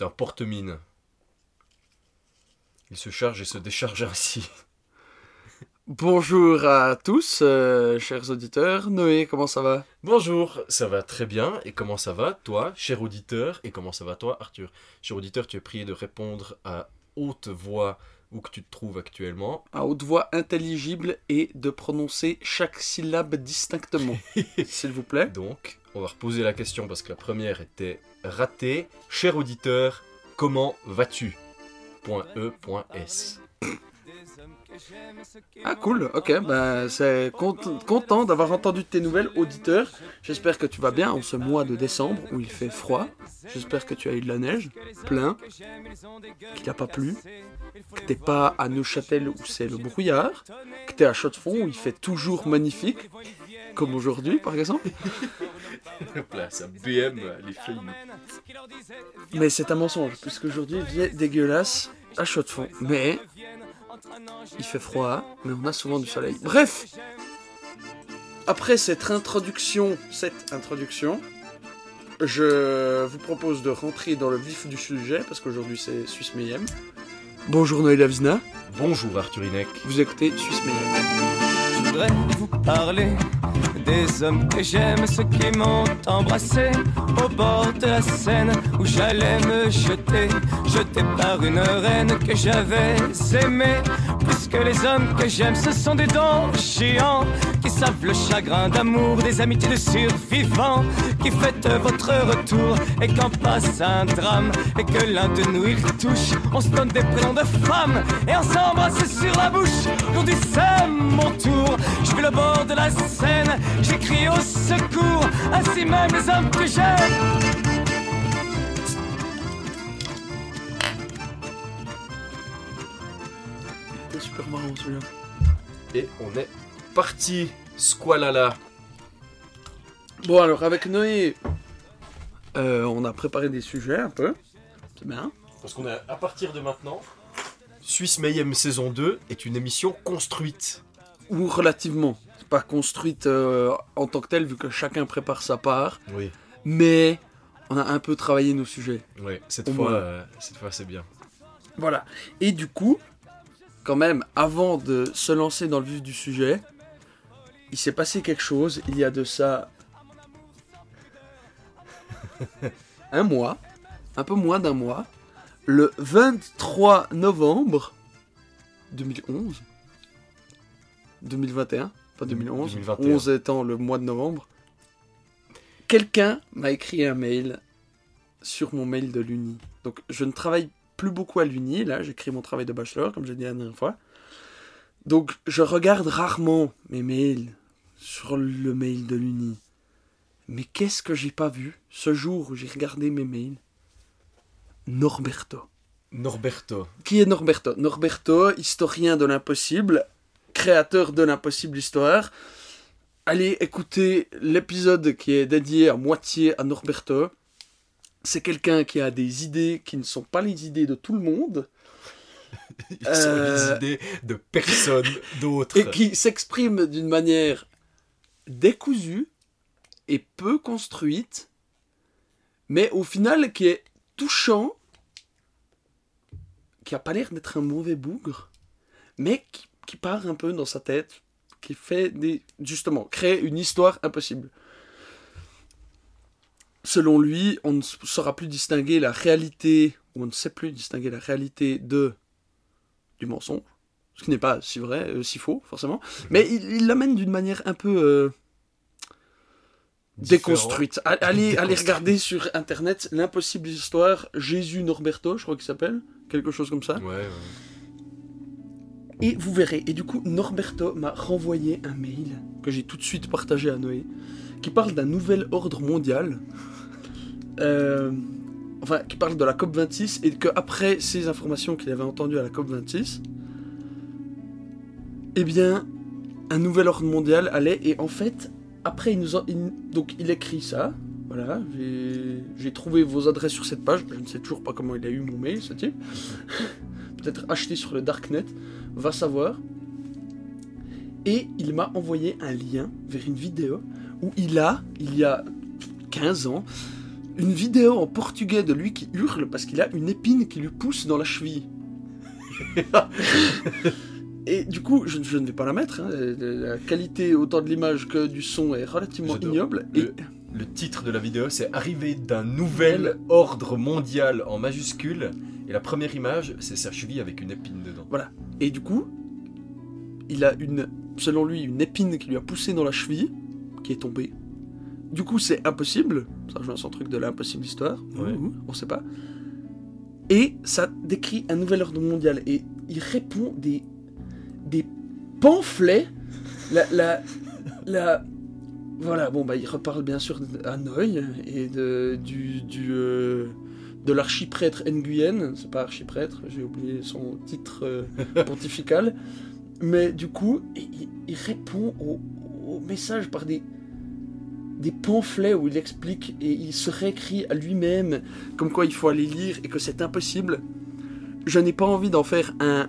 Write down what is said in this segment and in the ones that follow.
C'est un porte-mine. Il se charge et se décharge ainsi. Bonjour à tous, euh, chers auditeurs. Noé, comment ça va? Bonjour, ça va très bien. Et comment ça va, toi, cher auditeur? Et comment ça va, toi, Arthur? Cher auditeur, tu es prié de répondre à haute voix où que tu te trouves actuellement. À haute voix intelligible et de prononcer chaque syllabe distinctement, s'il vous plaît. Donc, on va reposer la question parce que la première était ratée. Cher auditeur, comment vas-tu? Point E, point S. Ah cool, ok, bah c'est cont- content d'avoir entendu tes nouvelles, auditeur. J'espère que tu vas bien en ce mois de décembre où il fait froid. J'espère que tu as eu de la neige, plein, qu'il n'a pas plu, que t'es pas à Neuchâtel où c'est le brouillard, que t'es à Chaux-de-Fonds où il fait toujours magnifique, comme aujourd'hui par exemple. Là, ça BM les filles. Mais c'est un mensonge, puisque aujourd'hui il faisait dégueulasse à Chaux-de-Fonds. Mais il fait froid, mais on a souvent du soleil. Bref, après cette introduction, cette introduction, je vous propose de rentrer dans le vif du sujet, parce qu'aujourd'hui c'est Suisse Mayhem. Bonjour Noël Avzina, Bonjour Arthur Inek. vous écoutez Suisse Mayhem. Voudrais vous parler des hommes que j'aime, ceux qui m'ont embrassé au bord de la Seine où j'allais me jeter, jeté par une reine que j'avais aimée. Plus que les hommes que j'aime, ce sont des dons chiants qui savent le chagrin d'amour, des amitiés de survivants qui fêtent votre retour et quand passe un drame et que l'un de nous y touche, on se donne des prénoms de femmes et on s'embrasse sur la bouche. On dit c'est mon tour, je vais le bord de la Seine, j'écris au secours, ainsi même les hommes que j'aime. C'est super marrant celui-là. Et on est parti. Squalala. Bon alors avec Noé, euh, on a préparé des sujets un peu. C'est bien. Parce qu'on est à partir de maintenant. Suisse Mayhem saison 2 est une émission construite. Ou relativement. Pas construite euh, en tant que telle vu que chacun prépare sa part. Oui. Mais on a un peu travaillé nos sujets. Ouais, cette fois, euh, cette fois c'est bien. Voilà. Et du coup, quand même, avant de se lancer dans le vif du sujet, il s'est passé quelque chose il y a de ça un mois, un peu moins d'un mois, le 23 novembre 2011, 2021, pas 2011, 2021. 11 étant le mois de novembre, quelqu'un m'a écrit un mail sur mon mail de l'Uni. Donc je ne travaille plus beaucoup à l'Uni, là j'écris mon travail de bachelor, comme j'ai dit la dernière fois. Donc je regarde rarement mes mails sur le mail de l'Uni. Mais qu'est-ce que j'ai pas vu ce jour où j'ai regardé mes mails? Norberto. Norberto. Qui est Norberto? Norberto, historien de l'impossible, créateur de l'impossible histoire. Allez écouter l'épisode qui est dédié à moitié à Norberto. C'est quelqu'un qui a des idées qui ne sont pas les idées de tout le monde Ils sont Euh, les idées de personne d'autre. et qui s'exprime d'une manière décousue et peu construite, mais au final qui est touchant, qui a pas l'air d'être un mauvais bougre, mais qui, qui part un peu dans sa tête, qui fait des justement créer une histoire impossible. Selon lui, on ne saura plus distinguer la réalité, ou on ne sait plus distinguer la réalité de du mensonge, ce qui n'est pas si vrai, euh, si faux forcément, mais il l'amène d'une manière un peu euh, déconstruite. Allez, allez regarder sur internet l'impossible histoire Jésus Norberto, je crois qu'il s'appelle, quelque chose comme ça. Ouais, ouais. Et vous verrez. Et du coup, Norberto m'a renvoyé un mail que j'ai tout de suite partagé à Noé, qui parle d'un nouvel ordre mondial. Euh, enfin, qui parle de la COP26 et qu'après ces informations qu'il avait entendues à la COP26, eh bien, un nouvel ordre mondial allait. Et en fait, après, il nous il- donc il écrit ça. Voilà, j'ai- j'ai trouvé vos adresses sur cette page. Je ne sais toujours pas comment il a eu mon mail, ce type. Peut-être acheté sur le darknet va savoir. Et il m'a envoyé un lien vers une vidéo où il a, il y a 15 ans, une vidéo en portugais de lui qui hurle parce qu'il a une épine qui lui pousse dans la cheville. Et du coup, je, je ne vais pas la mettre. hein, La qualité autant de l'image que du son est relativement ignoble. Et Le, le titre de la vidéo, c'est Arrivée d'un nouvel ordre mondial en majuscule. Et la première image, c'est sa cheville avec une épine dedans. Et du coup, il a une, selon lui, une épine qui lui a poussé dans la cheville, qui est tombée. Du coup, c'est impossible. Ça rejoint son truc de l'impossible histoire. Ouais. On sait pas. Et ça décrit un nouvel ordre mondial. Et il répond des, des pamphlets. La, la, la- voilà, bon, bah, il reparle bien sûr d'Hanoï et de, du, du, euh, de l'archiprêtre Nguyen. C'est pas archiprêtre, j'ai oublié son titre euh, pontifical. Mais du coup, il, répond au, au message par des, des pamphlets où il explique et il se réécrit à lui-même comme quoi il faut aller lire et que c'est impossible. Je n'ai pas envie d'en faire un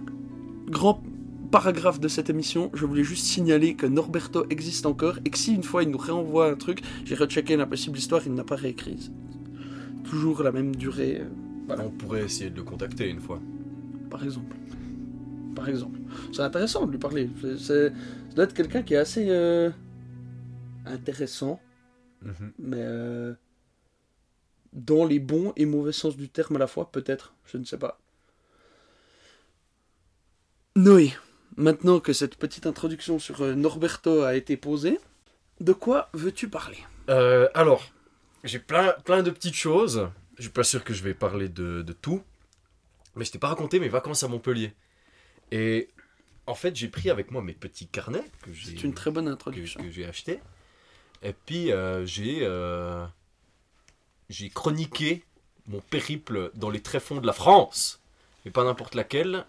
grand paragraphe de cette émission. Je voulais juste signaler que Norberto existe encore et que si une fois il nous réenvoie un truc, j'ai rechecké l'impossible histoire, il n'a pas réécrit. Toujours la même durée, euh, Voilà. On pourrait essayer de le contacter une fois. par exemple. Par exemple. C'est intéressant de lui parler. C'est, c'est- ça doit être quelqu'un qui est assez euh, intéressant, Mhm. mais euh, dans les bons et mauvais sens du terme à la fois, peut-être. Je ne sais pas. Noé, maintenant que cette petite introduction sur Norberto a été posée, de quoi veux-tu parler? Euh, alors, j'ai plein, plein de petites choses. Je suis pas sûr que je vais parler de, de tout. Mais je t'ai pas raconté mes vacances à Montpellier. Et en fait, j'ai pris avec moi mes petits carnets que j'ai C'est une très bonne que, introduction. que j'ai acheté. Et puis, euh, j'ai euh, j'ai chroniqué mon périple dans les tréfonds de la France. Mais pas n'importe laquelle.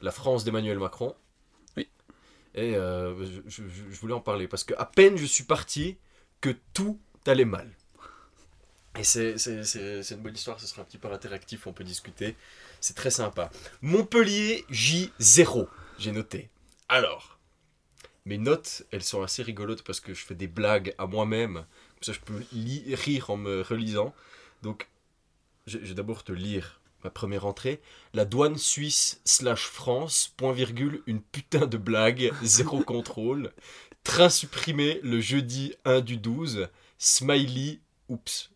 La France d'Emmanuel Macron. Oui. Et euh, je, je- je voulais en parler parce que à peine je suis parti que tout allait mal. Et c'est une bonne histoire, ce sera un petit peu interactif, on peut discuter. C'est très sympa. Montpellier J0, j'ai noté. Alors, mes notes, elles sont assez rigolotes parce que je fais des blagues à moi-même. Comme ça, je peux rire en me relisant. Donc, je vais d'abord te lire ma première entrée. La douane suisse slash France, point virgule, une putain de blague, zéro contrôle. Train supprimé le jeudi 1 du 12. Smiley, oups.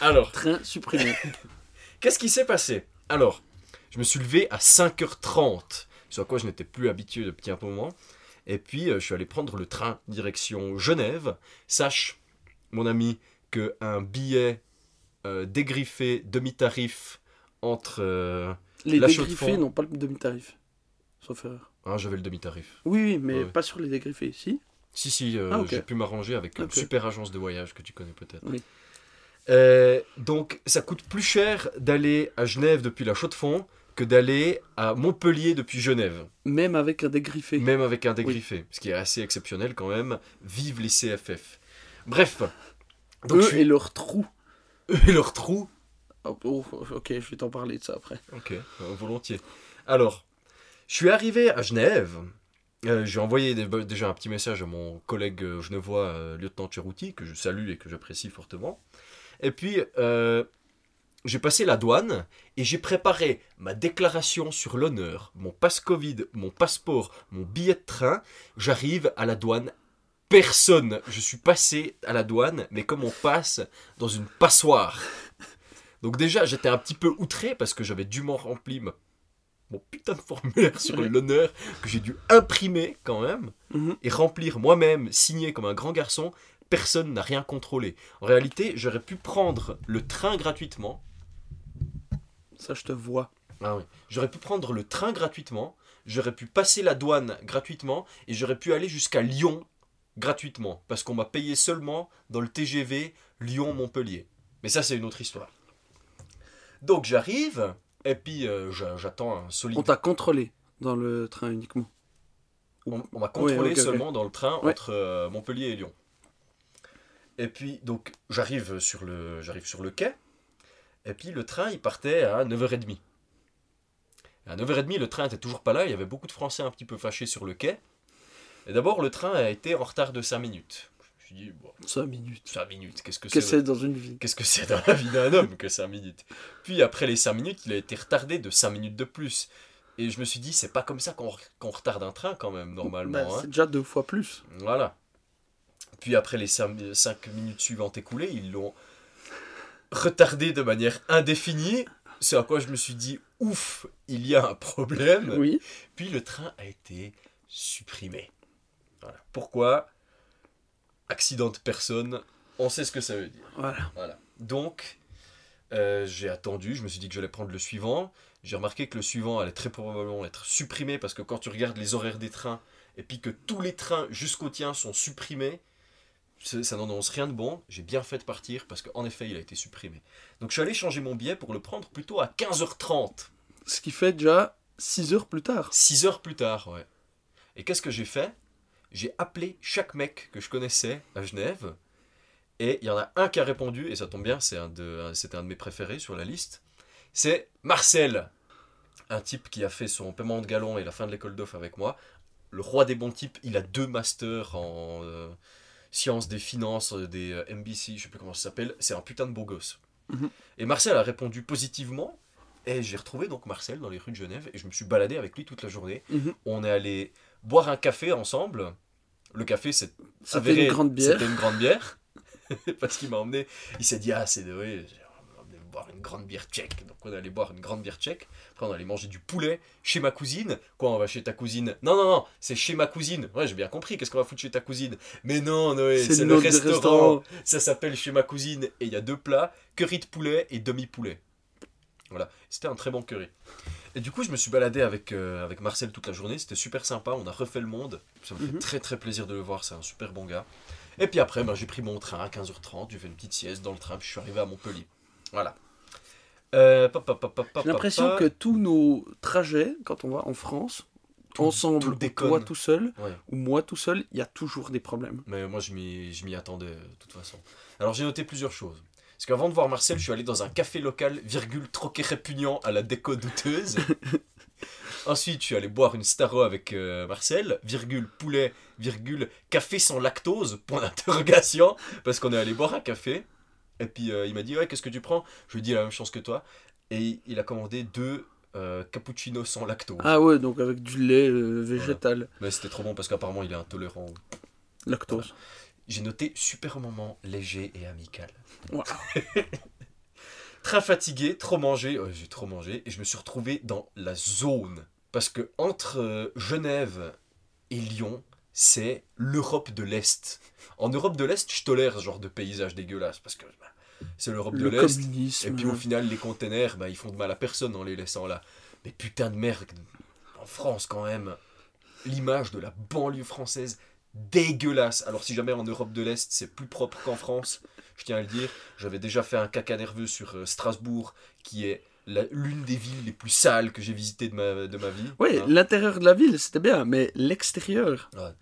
Alors, Train supprimé. Qu'est-ce qui s'est passé? Alors, je me suis levé à 5h30, ce à quoi je n'étais plus habitué depuis un moment. Et puis, euh, je suis allé prendre le train direction Genève. Sache, mon ami, que un billet euh, dégriffé demi-tarif entre... euh, Les La dégriffés n'ont pas le demi-tarif. Sauf erreur. Ah, j'avais le demi-tarif. Oui, oui, mais Ouais. pas sur les dégriffés, si? Si, si, euh, Ah, j'ai pu m'arranger avec une super agence de voyage que tu connais peut-être. Oui. Euh, donc, ça coûte plus cher d'aller à Genève depuis la Chaux-de-Fonds que d'aller à Montpellier depuis Genève. Même avec un dégriffé. Même avec un dégriffé, ce qui est assez exceptionnel quand même. Vive les CFF. Bref. Donc, Eux je suis- et leurs trous. eux et leur trou. Oh, oh, ok, je vais t'en parler de ça après. Ok, euh, volontiers. Alors, je suis arrivé à Genève. Euh, J'ai envoyé dé- déjà un petit message à mon collègue genevois, euh, lieutenant Cherouti, que je salue et que j'apprécie fortement. Et puis, euh, j'ai passé la douane et j'ai préparé ma déclaration sur l'honneur, mon passe Covid, mon passeport, mon billet de train. J'arrive à la douane. Personne. Je suis passé à la douane, mais comme on passe dans une passoire. Donc déjà, j'étais un petit peu outré parce que j'avais dûment rempli ma- mon putain de formulaire sur Ouais. l'honneur que j'ai dû imprimer quand même Mhm. et remplir moi-même, signer comme un grand garçon. Personne n'a rien contrôlé. En réalité, j'aurais pu prendre le train gratuitement. Ça, je te vois. Ah oui. J'aurais pu prendre le train gratuitement. J'aurais pu passer la douane gratuitement et j'aurais pu aller jusqu'à Lyon gratuitement parce qu'on m'a payé seulement dans le TGV Lyon-Montpellier. Mais ça, c'est une autre histoire. Donc j'arrive et puis euh, j'a- j'attends un solide On t'a contrôlé dans le train uniquement. On, on m'a contrôlé seulement dans le train Ouais. entre euh, Montpellier et Lyon. Et puis, donc, j'arrive sur, le, j'arrive sur le quai. Et puis, le train, il partait à 9h30. Et à 9h30, le train était toujours pas là. Il y avait beaucoup de Français un petit peu fâchés sur le quai. Et d'abord, le train a été en retard de 5 minutes. Je me suis dit, bon, 5 minutes. 5 minutes, qu'est-ce que Qu'est-ce que c'est c'est dans une vie? Qu'est-ce que c'est dans la vie d'un homme que 5 minutes? Puis après les 5 minutes, il a été retardé de 5 minutes de plus. Et je me suis dit, c'est pas comme ça qu'on qu'on retarde un train quand même, normalement. Bah, hein. C'est déjà deux fois plus. Voilà. Puis après les 5, minutes suivantes écoulées, ils l'ont retardé de manière indéfinie. C'est à quoi je me suis dit, ouf, il y a un problème. Oui. Puis le train a été supprimé. Voilà. Pourquoi? Accident de personne, on sait ce que ça veut dire. Voilà. Voilà. Donc, euh, j'ai attendu, je me suis dit que j'allais prendre le suivant. J'ai remarqué que le suivant allait très probablement être supprimé parce que quand tu regardes les horaires des trains et puis que tous les trains jusqu'au tien sont supprimés, ça n'annonce rien de bon. J'ai bien fait de partir parce qu'en effet, il a été supprimé. Donc, je suis allé changer mon billet pour le prendre plutôt à 15h30. Ce qui fait déjà 6 heures plus tard. 6 heures plus tard, ouais. Et qu'est-ce que j'ai fait? J'ai appelé chaque mec que je connaissais à Genève. Et il y en a un qui a répondu, et ça tombe bien, c'est un de, c'était un de mes préférés sur la liste. C'est Marcel, un type qui a fait son paiement de galon et la fin de l'école d'off avec moi. Le roi des bons types, il a deux masters en euh, sciences des finances, euh, des euh, MBC, je sais plus comment ça s'appelle. C'est un putain de beau gosse. Mhm. Et Marcel a répondu positivement. Et j'ai retrouvé donc Marcel dans les rues de Genève et je me suis baladé avec lui toute la journée. Mhm. On est allé boire un café ensemble. Le café, c'est C'était une grande bière. C'était une grande bière. Parce qu'il m'a emmené. Il s'est dit, ah, c'est de. Oui, boire une grande bière tchèque. Donc on allé boire une grande bière tchèque. Après, on allait manger du poulet chez ma cousine. Quoi, on va chez ta cousine? Non, non, non, c'est chez ma cousine. Ouais, j'ai bien compris. Qu'est-ce qu'on va foutre chez ta cousine? Mais non, Noé, C'est c'est le restaurant. restaurant. Ça s'appelle chez ma cousine. Et il y a deux plats curry de poulet et demi-poulet. Voilà, c'était un très bon curry. Et du coup, je me suis baladé avec, euh, avec Marcel toute la journée. C'était super sympa. On a refait le monde. Ça me fait Mhm. très très plaisir de le voir. C'est un super bon gars. Et puis après, ben, j'ai pris mon train à 15h30. J'ai fait une petite sieste dans le train. Puis je suis arrivé à Montpellier. Voilà. Euh, J'ai l'impression que tous nos trajets, quand on va en France, Tout- ensemble, tout ou toi tout seul, Ouais. ou moi tout seul, il y a toujours des problèmes. Mais moi, je m'y attendais euh, de toute façon. Alors, j'ai noté plusieurs choses. Parce qu'avant de voir Marcel, je suis allé dans un café local, virgule, troquet répugnant à la déco douteuse. Ensuite, je suis allé boire une Staro avec euh, Marcel, virgule, poulet, virgule, café sans lactose, point d'interrogation, parce qu'on est allé boire un café. Et puis, euh, il m'a dit, ouais, qu'est-ce que tu prends? Je lui ai dit la même chose que toi. Et il a commandé deux euh, cappuccinos sans lactose. Ah ouais, donc avec du lait euh, végétal, Mais c'était trop bon parce qu'apparemment, il est intolérant. lactose. J'ai noté super moment léger et amical. Très fatigué, trop mangé, j'ai trop mangé, et je me suis retrouvé dans la zone. Parce que entre euh, Genève et Lyon, c'est l'Europe de l'Est. En Europe de l'Est, je tolère ce genre de paysage dégueulasse, parce que bah, c'est l'Europe de Le l'Est. Et puis au final, les containers, bah, ils font de mal à personne en les laissant là. Mais putain de merde, en France quand même, l'image de la banlieue française dégueulasse. Alors si jamais en Europe de l'Est c'est plus propre qu'en France, je tiens à le dire, j'avais déjà fait un caca nerveux sur euh, Strasbourg, qui est l'une des villes les plus sales que j'ai visitées de ma, de ma vie. Oui, hein. l'intérieur de la ville, c'était bien, mais l'extérieur. Ouais.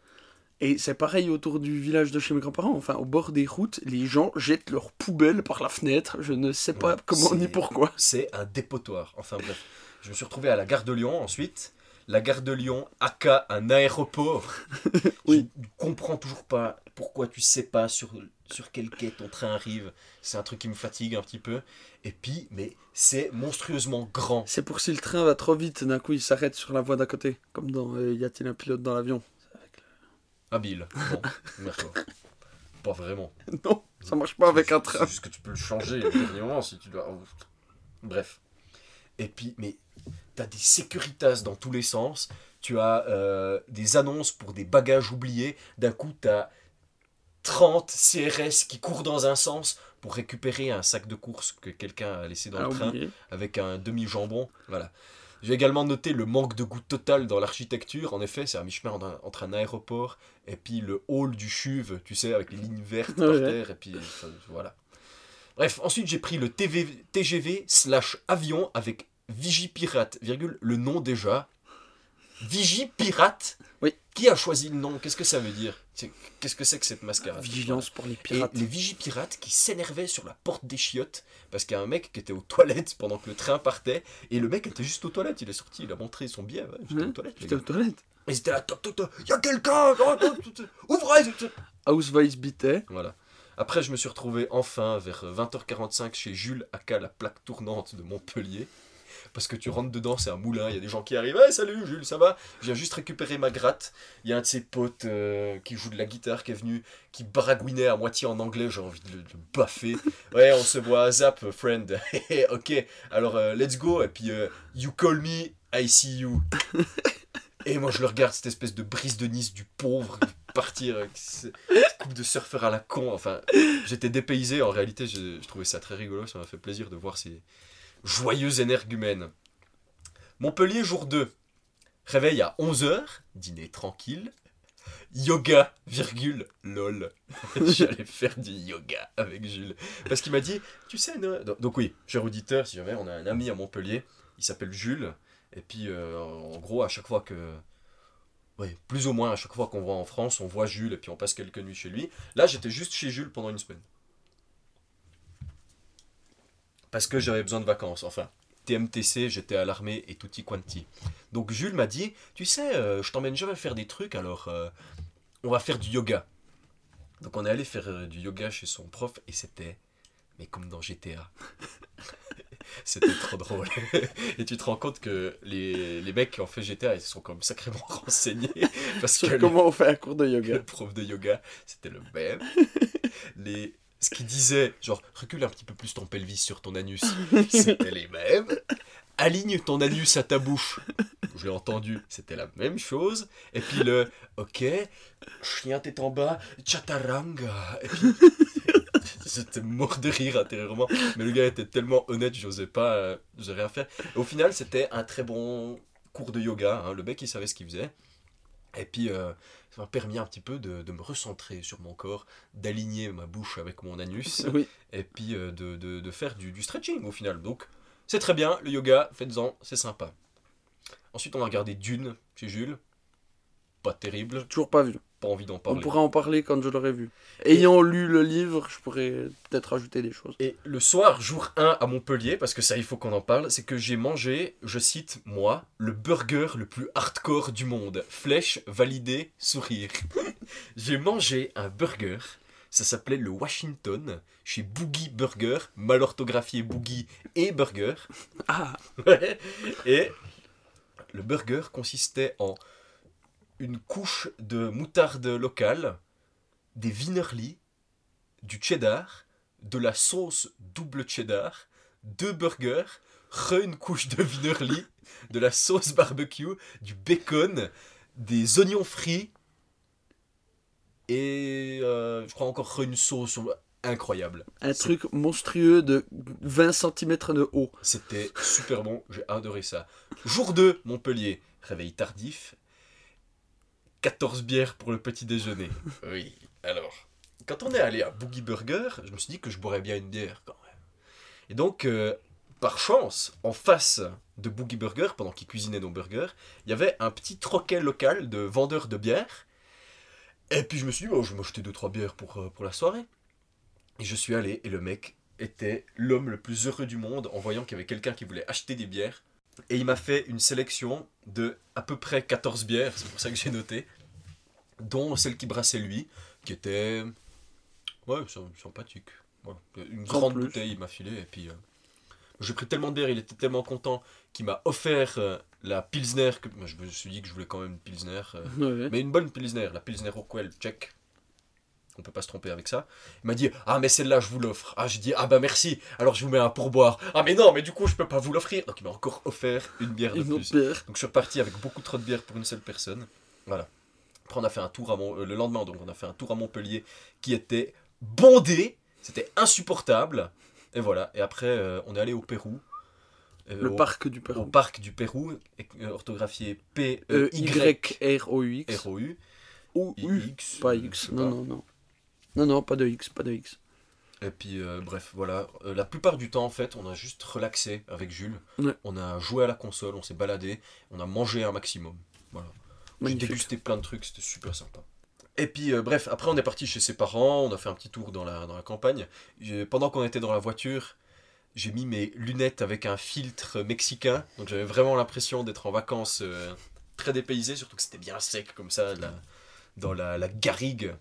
Et c'est pareil autour du village de chez mes grands-parents. Enfin, au bord des routes, les gens jettent leurs poubelles par la fenêtre. Je ne sais pas Ouais, comment ni pourquoi. C'est un dépotoir. Enfin bref, je me suis retrouvé à la gare de Lyon ensuite. La gare de Lyon, aka un aéroport. Oui. Je ne comprends toujours pas pourquoi tu sais pas sur, sur quel quai ton train arrive. C'est un truc qui me fatigue un petit peu. Et puis, mais c'est monstrueusement grand. C'est pour si le train va trop vite, d'un coup il s'arrête sur la voie d'à côté. Comme dans euh, Y a-t-il un pilote dans l'avion? Habile. D'accord. Pas vraiment. Non, ça marche pas avec un C'est train. juste que tu peux le changer au dernier moment si tu dois. Bref. Et puis, mais t'as des sécuritas dans tous les sens. Tu as euh, des annonces pour des bagages oubliés. D'un coup, t'as 30 CRS qui courent dans un sens pour récupérer un sac de course que quelqu'un a laissé dans Ah, le train oublié. avec un demi-jambon. Voilà. J'ai également noté le manque de goût total dans l'architecture. En effet, c'est à mi-chemin entre un- aéroport et puis le hall du chuve, tu sais, avec les lignes vertes par Ouais. terre. Et puis, enfin, voilà. Bref, ensuite j'ai pris le TV TGV slash avion avec Vigipirate, virgule, le nom déjà. Vigipirate? Oui. Qui a choisi le nom? Qu'est-ce que ça veut dire? Qu'est-ce que c'est que cette mascarade? Vigilance pour les Et pirates. les vigipirates qui s'énervaient sur la porte des chiottes parce qu'il y a un mec qui était aux toilettes pendant que le train partait et le mec était juste aux toilettes. Il est sorti, il a montré son billet. ouais, J'étais Hein aux toilettes. J'étais aux toilettes. Et c'était là, toc toc toc, il y a quelqu'un Ouvrez Ausweis bitte. Voilà. Après, je me suis retrouvé enfin vers 20h45 chez Jules Aka, la plaque tournante de Montpellier. Parce que tu rentres dedans, c'est un moulin, il y a des gens qui arrivent. Hey, salut Jules, ça va? Je viens juste récupérer ma gratte. Il y a un de ses potes euh, qui joue de la guitare qui est venu, qui baragouinait à moitié en anglais. J'ai envie de le, baffer. Ouais, on se voit Zap, friend. ok, alors euh, let's go. Et puis, euh, you call me, I see you. Et moi, je le regarde, cette espèce de brise de Nice du pauvre, partir cette coupe de surfeur à la con. Enfin, j'étais dépaysé. En réalité, je, je trouvais ça très rigolo. Ça m'a fait plaisir de voir ces joyeux énergumènes. Montpellier, jour 2. Réveil à 11h, dîner tranquille. Yoga, virgule, lol. J'allais faire du yoga avec Jules. Parce qu'il m'a dit, tu sais, donc, oui, cher auditeur, si jamais on a un ami à Montpellier, il s'appelle Jules. Et puis, euh, en gros, à chaque fois que. Oui, plus ou moins, à chaque fois qu'on va en France, on voit Jules et puis on passe quelques nuits chez lui. Là, j'étais juste chez Jules pendant une semaine. Parce que j'avais besoin de vacances. Enfin, TMTC, j'étais à l'armée et tutti quanti. Donc Jules m'a dit, tu sais, euh, je t'emmène jamais faire des trucs, alors euh, on va faire du yoga. Donc on est allé faire euh, du yoga chez son prof et c'était, mais comme dans GTA. c'était trop drôle. et tu te rends compte que les, les mecs qui ont fait GTA, ils se sont quand même sacrément renseignés. Parce que le- comment on fait un cours de yoga. le prof de yoga, c'était le même. Les... Ce qu'il disait, genre, recule un petit peu plus ton pelvis sur ton anus, c'était les mêmes. Aligne ton anus à ta bouche. Je l'ai entendu, c'était la même chose. Et puis le, ok, chien tête en bas, chataranga. Et puis, j'étais mort de rire intérieurement. Mais le gars était tellement honnête, j'osais pas, euh, j'osais rien faire. Et au final, c'était un très bon cours de yoga. hein. Le mec, il savait ce qu'il faisait. Et puis, euh, ça m'a permis un petit peu de, de me recentrer sur mon corps, d'aligner ma bouche avec mon anus, Oui. et puis euh, de, de- de faire du, du stretching au final. Donc, c'est très bien, le yoga, faites-en, c'est sympa. Ensuite, on a regardé Dune chez Jules. Pas terrible, Toujours pas vu. pas envie d'en On parler. pourra en parler quand je l'aurai vu. Ayant lu le livre, je pourrais peut-être ajouter des choses. Et le soir, jour 1 à Montpellier, parce que ça il faut qu'on en parle, c'est que j'ai mangé, je cite moi, le burger le plus hardcore du monde. Flèche, validé, sourire. j'ai mangé un burger, ça s'appelait le Washington, chez Boogie Burger, mal orthographié Boogie et Burger. Ah, Ouais. Et le burger consistait en une couche de moutarde locale, des wienerli, du cheddar, de la sauce double cheddar, deux burgers, re une couche de wienerli, de la sauce barbecue, du bacon, des oignons frits et euh, je crois encore re une sauce incroyable. un truc monstrueux de 20 cm de haut. C'était super bon, j'ai adoré ça. Jour 2, Montpellier, réveil tardif. 14 bières pour le petit déjeuner. Oui, alors, quand on est allé à Boogie Burger, je me suis dit que je boirais bien une bière quand même. Et donc, euh, par chance, en face de Boogie Burger, pendant qu'ils cuisinaient nos burgers, il y avait un petit troquet local de vendeurs de bières. Et puis je me suis dit, oh, je vais m'acheter 2-3 bières pour, euh, pour la soirée. Et je suis allé, et le mec était l'homme le plus heureux du monde en voyant qu'il y avait quelqu'un qui voulait acheter des bières. Et il m'a fait une sélection de à peu près 14 bières, c'est pour ça que j'ai noté, dont celle qui brassait lui, qui était ouais, sy- sympathique. Une Sans grande plus. bouteille, il m'a filé, et puis euh, j'ai pris tellement de bières, il était tellement content qu'il m'a offert euh, la Pilsner, que moi, je me suis dit que je voulais quand même une Pilsner, euh, Ouais. mais une bonne Pilsner, la Pilsner Rockwell, check. On peut pas se tromper avec ça. Il m'a dit Ah, mais celle-là, je vous l'offre. Ah, j'ai dit Ah, bah merci, alors je vous mets un pourboire. Ah, mais non, mais du coup, je peux pas vous l'offrir. Donc, il m'a encore offert une bière de plus. bière. Donc, je suis reparti avec beaucoup trop de bière pour une seule personne. Voilà. Après, on a fait un tour à Mont- euh, le lendemain, donc on a fait un tour à Montpellier qui était bondé. C'était insupportable. Et voilà. Et après, euh, on est allé au Pérou. Euh, Le au, parc du au Pérou. parc du Pérou, et- euh, orthographié Euh, P-E-Y-R-O-U. Y-R-O-U-X. Ou U. X. Pas je X. pas. non, non. Non, non, pas de X, pas de X. Et puis, euh, bref, voilà. Euh, la plupart du temps, en fait, on a juste relaxé avec Jules. Ouais. On a joué à la console, on s'est baladé, on a mangé un maximum. Voilà. J'ai dégusté plein de trucs, c'était super sympa. Et puis, euh, bref, après, on est parti chez ses parents, on a fait un petit tour dans la, dans la campagne. Pendant qu'on était dans la voiture, j'ai mis mes lunettes avec un filtre mexicain. Donc, j'avais vraiment l'impression d'être en vacances très dépaysé, surtout que c'était bien sec comme ça, là, dans la, la garrigue.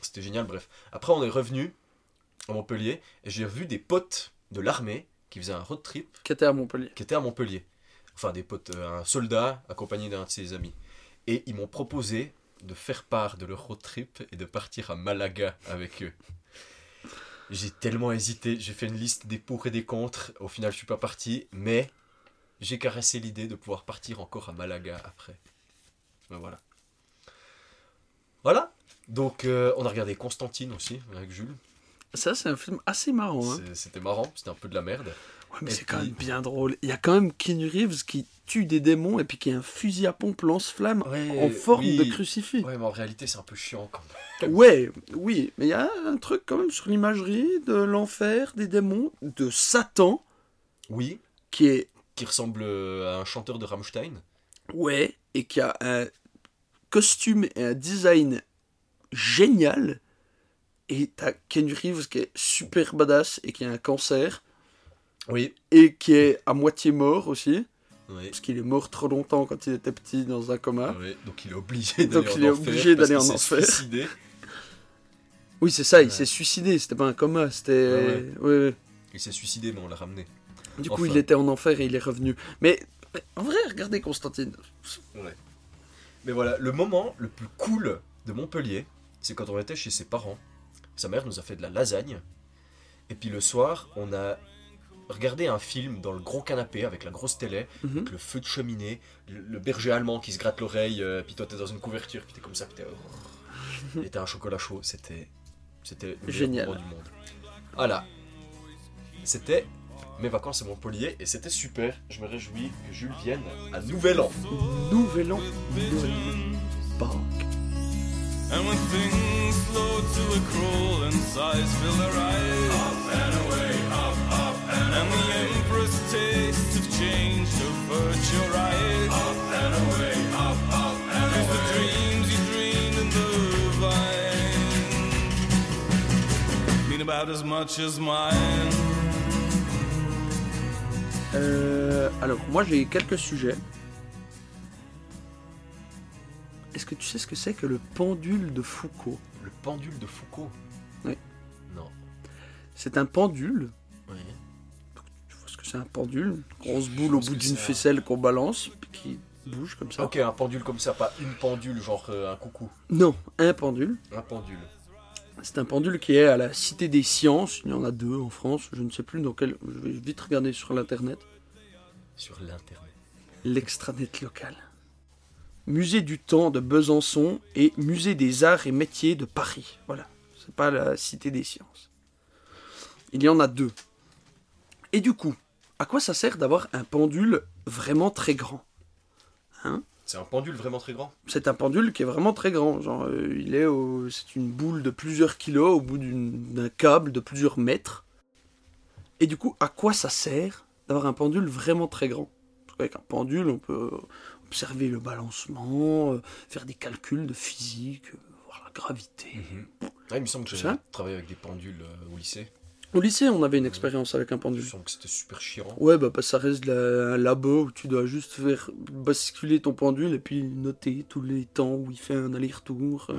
C'était génial, bref. Après, on est revenu à Montpellier et j'ai revu des potes de l'armée qui faisaient un road trip Qui était à Montpellier. qui était à Montpellier. Enfin, des potes, euh, un soldat accompagné d'un de ses amis. Et ils m'ont proposé de faire part de leur road trip et de partir à Malaga avec eux. J'ai tellement hésité, j'ai fait une liste des pour et des contre. Au final, je suis pas parti, mais j'ai caressé l'idée de pouvoir partir encore à Malaga après. Ben voilà. Voilà. Donc, euh, on a regardé Constantine aussi avec Jules. Ça, c'est un film assez marrant. Hein. C'était marrant, c'était un peu de la merde. Ouais, mais c'est quand même bien drôle. Il y a quand même Keanu Reeves qui tue des démons et puis qui a un fusil à pompe lance-flamme Ouais, en forme oui. de crucifix. Ouais, mais en réalité, c'est un peu chiant quand même. Ouais, oui, mais il y a un truc quand même sur l'imagerie de l'enfer, des démons, de Satan, Oui, qui est, qui ressemble euh, à un chanteur de Rammstein. ouais, et qui a un costume et un design génial. Et t'as Ken Reeves qui est super badass et qui a un cancer, Oui. et qui est à moitié mort aussi, Oui. parce qu'il est mort trop longtemps quand il était petit dans un coma. Ouais, donc il est obligé Donc d'aller en il est enfer obligé parce en enfer. suicidé. Oui, c'est ça, il s'est suicidé, c'était pas un coma, c'était... Ouais. Il s'est suicidé, mais on l'a ramené. Du coup, il était en enfer et il est revenu. Mais mais en vrai, regardez Constantine. Mais voilà, le moment le plus cool de Montpellier, c'est quand on était chez ses parents. Sa mère nous a fait de la lasagne. Et puis le soir, on a regardé un film dans le gros canapé avec la grosse télé, Mhm. avec le feu de cheminée, le, le berger allemand qui se gratte l'oreille, euh, puis toi t'es dans une couverture, puis t'es comme ça, puis t'es... oh. Et t'as un chocolat chaud, c'était... C'était Génial. moment du monde. Voilà. C'était mes vacances à Montpellier, et c'était super. Je me réjouis que Jules vienne à Nouvel An. Nouvel an, Noël, Pâques. And when things slow to a crawl and sighs fill their eyes. Up and away, up, up and, and the empress taste of change subverts your eyes. Up and away, up, up and away the dreams you dreamed in the vine Mean about as much as mine. Euh, alors, moi j'ai quelques sujets. Que tu sais ce que c'est que le pendule de Foucault Le pendule de Foucault Oui. Non. C'est un pendule. Oui. Tu vois ce que c'est un pendule Grosse boule au bout d'une un- ficelle qu'on balance, qui bouge comme ça. Ok, un pendule comme ça, pas une pendule, genre euh, un coucou. Non, un pendule. Un pendule. C'est un pendule qui est à la Cité des Sciences. Il y en a deux en France. Je ne sais plus dans quel. Je vais vite regarder sur l'internet. Sur l'internet. L'extranet local. Musée du temps de Besançon et Musée des arts et métiers de Paris. Voilà, c'est pas la Cité des sciences. Il y en a deux. Et du coup, à quoi ça sert d'avoir un pendule vraiment très grand? C'est un pendule vraiment très grand? C'est un pendule qui est vraiment très grand. Genre, euh, il est au... c'est une boule de plusieurs kilos au bout d'un câble de plusieurs mètres. Et du coup, à quoi ça sert d'avoir un pendule vraiment très grand? Parce qu'avec un pendule, on peut observer le balancement, euh, faire des calculs de physique, euh, voir la gravité. Ah, il me semble que ça travaillé avec des pendules euh, au lycée. Au lycée, on avait une expérience avec un Je pendule. sens que c'était super chiant. Ouais, bah, ça reste la- un labo où tu dois juste faire basculer ton pendule et puis noter tous les temps où il fait un aller-retour, Ouais,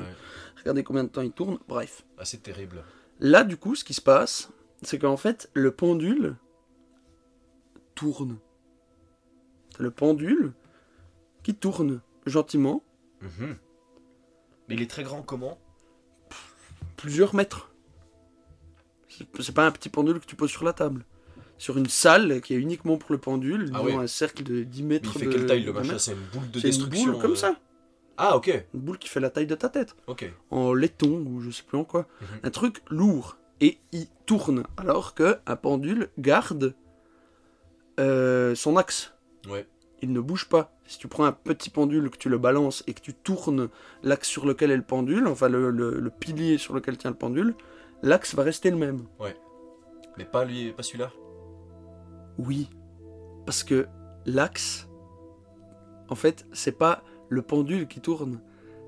regarder combien de temps il tourne, bref. assez terrible. Là, du coup, ce qui se passe, c'est qu'en fait, le pendule tourne. Le pendule qui tourne gentiment Mhm. Mais il est très grand comment? Plusieurs mètres. C'est- pas un petit pendule que tu poses sur la table. Sur une salle qui est uniquement pour le pendule, Ah ont un cercle de 10 Mais mètres il fait de quelle taille le machin? C'est une boule de C'est une destruction. boule comme euh. ça. Ah, ok. Une boule qui fait la taille de ta tête. Ok. En laiton ou je sais plus en quoi. Mhm. Un truc lourd. Et il tourne. Alors que un pendule garde euh, son axe. Ouais. Il ne bouge pas. Si tu prends un petit pendule, que tu le balances et que tu tournes l'axe sur lequel est le pendule, enfin le, le- le pilier sur lequel tient le pendule, l'axe va rester le même. Mais pas lui, pas celui-là? Oui, parce que l'axe, en fait, c'est pas le pendule qui tourne,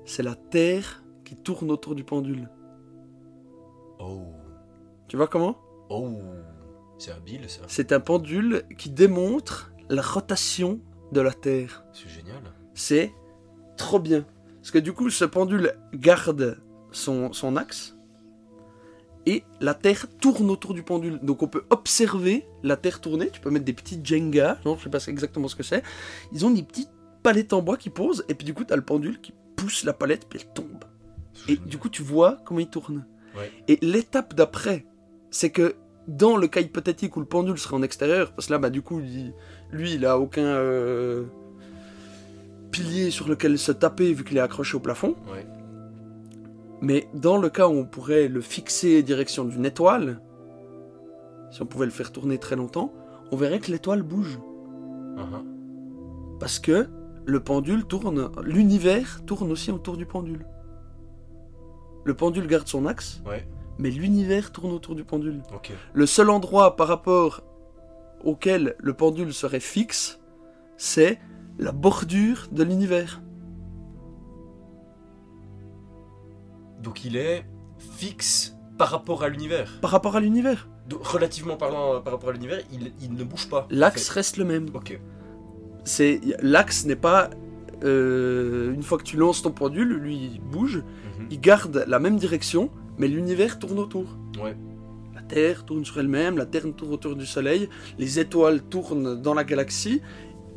c'est la Terre qui tourne autour du pendule. Oh. Tu vois comment? Oh. C'est habile ça. C'est un pendule qui démontre la rotation de la Terre. C'est génial. C'est trop bien. Parce que du coup, ce pendule garde son, son axe et la Terre tourne autour du pendule. Donc on peut observer la Terre tourner. Tu peux mettre des petits Jenga, non, je sais pas exactement ce que c'est. Ils ont des petites palettes en bois qui posent et puis du coup, tu as le pendule qui pousse la palette puis elle tombe. Et du coup, tu vois comment il tourne. Ouais. Et l'étape d'après, c'est que dans le cas hypothétique où le pendule serait en extérieur, parce que là, bah, du coup, il- lui, il a aucun euh, pilier sur lequel se taper vu qu'il est accroché au plafond. Ouais. Mais dans le cas où on pourrait le fixer direction d'une étoile, si on pouvait le faire tourner très longtemps, on verrait que l'étoile bouge. Uh-huh. Parce que le pendule tourne, l'univers tourne aussi autour du pendule. Le pendule garde son axe, Ouais. Mais l'univers tourne autour du pendule. Le seul endroit par rapport auquel le pendule serait fixe, c'est la bordure de l'univers. Donc il est fixe par rapport à l'univers. Par rapport à l'univers, relativement parlant, euh, par rapport à l'univers, il, il ne bouge pas. l'axe En reste le même. Ok. C'est l'axe n'est pas euh, une fois que tu lances ton pendule, lui il bouge, Mhm. il garde la même direction, mais l'univers tourne autour. Ouais. La Terre tourne sur elle-même, la Terre tourne autour du Soleil, les étoiles tournent dans la galaxie,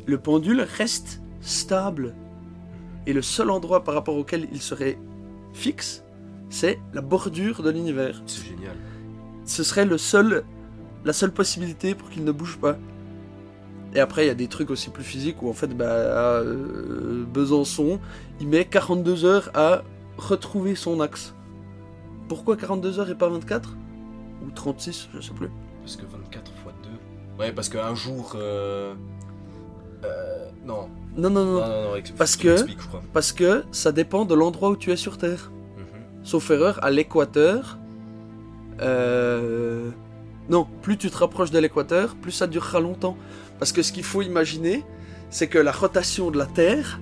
le pendule reste stable. Et le seul endroit par rapport auquel il serait fixe, c'est la bordure de l'univers. C'est génial. Ce serait le seul, la seule possibilité pour qu'il ne bouge pas. Et après, il y a des trucs aussi plus physiques où en fait, bah, à, euh, Besançon, il met 42 heures à retrouver son axe. Pourquoi 42 heures et pas 24 Ou 36, je sais plus. Parce que 24 x 2. Ouais, parce qu'un jour. Euh... euh, non. Non, non, non. Non, non, non, Parce que-. Parce que ça dépend de l'endroit où tu es sur Terre. Mhm. Sauf erreur, à l'équateur. euh, Non, plus tu te rapproches de l'équateur, plus ça durera longtemps. Parce que ce qu'il faut imaginer, c'est que la rotation de la Terre,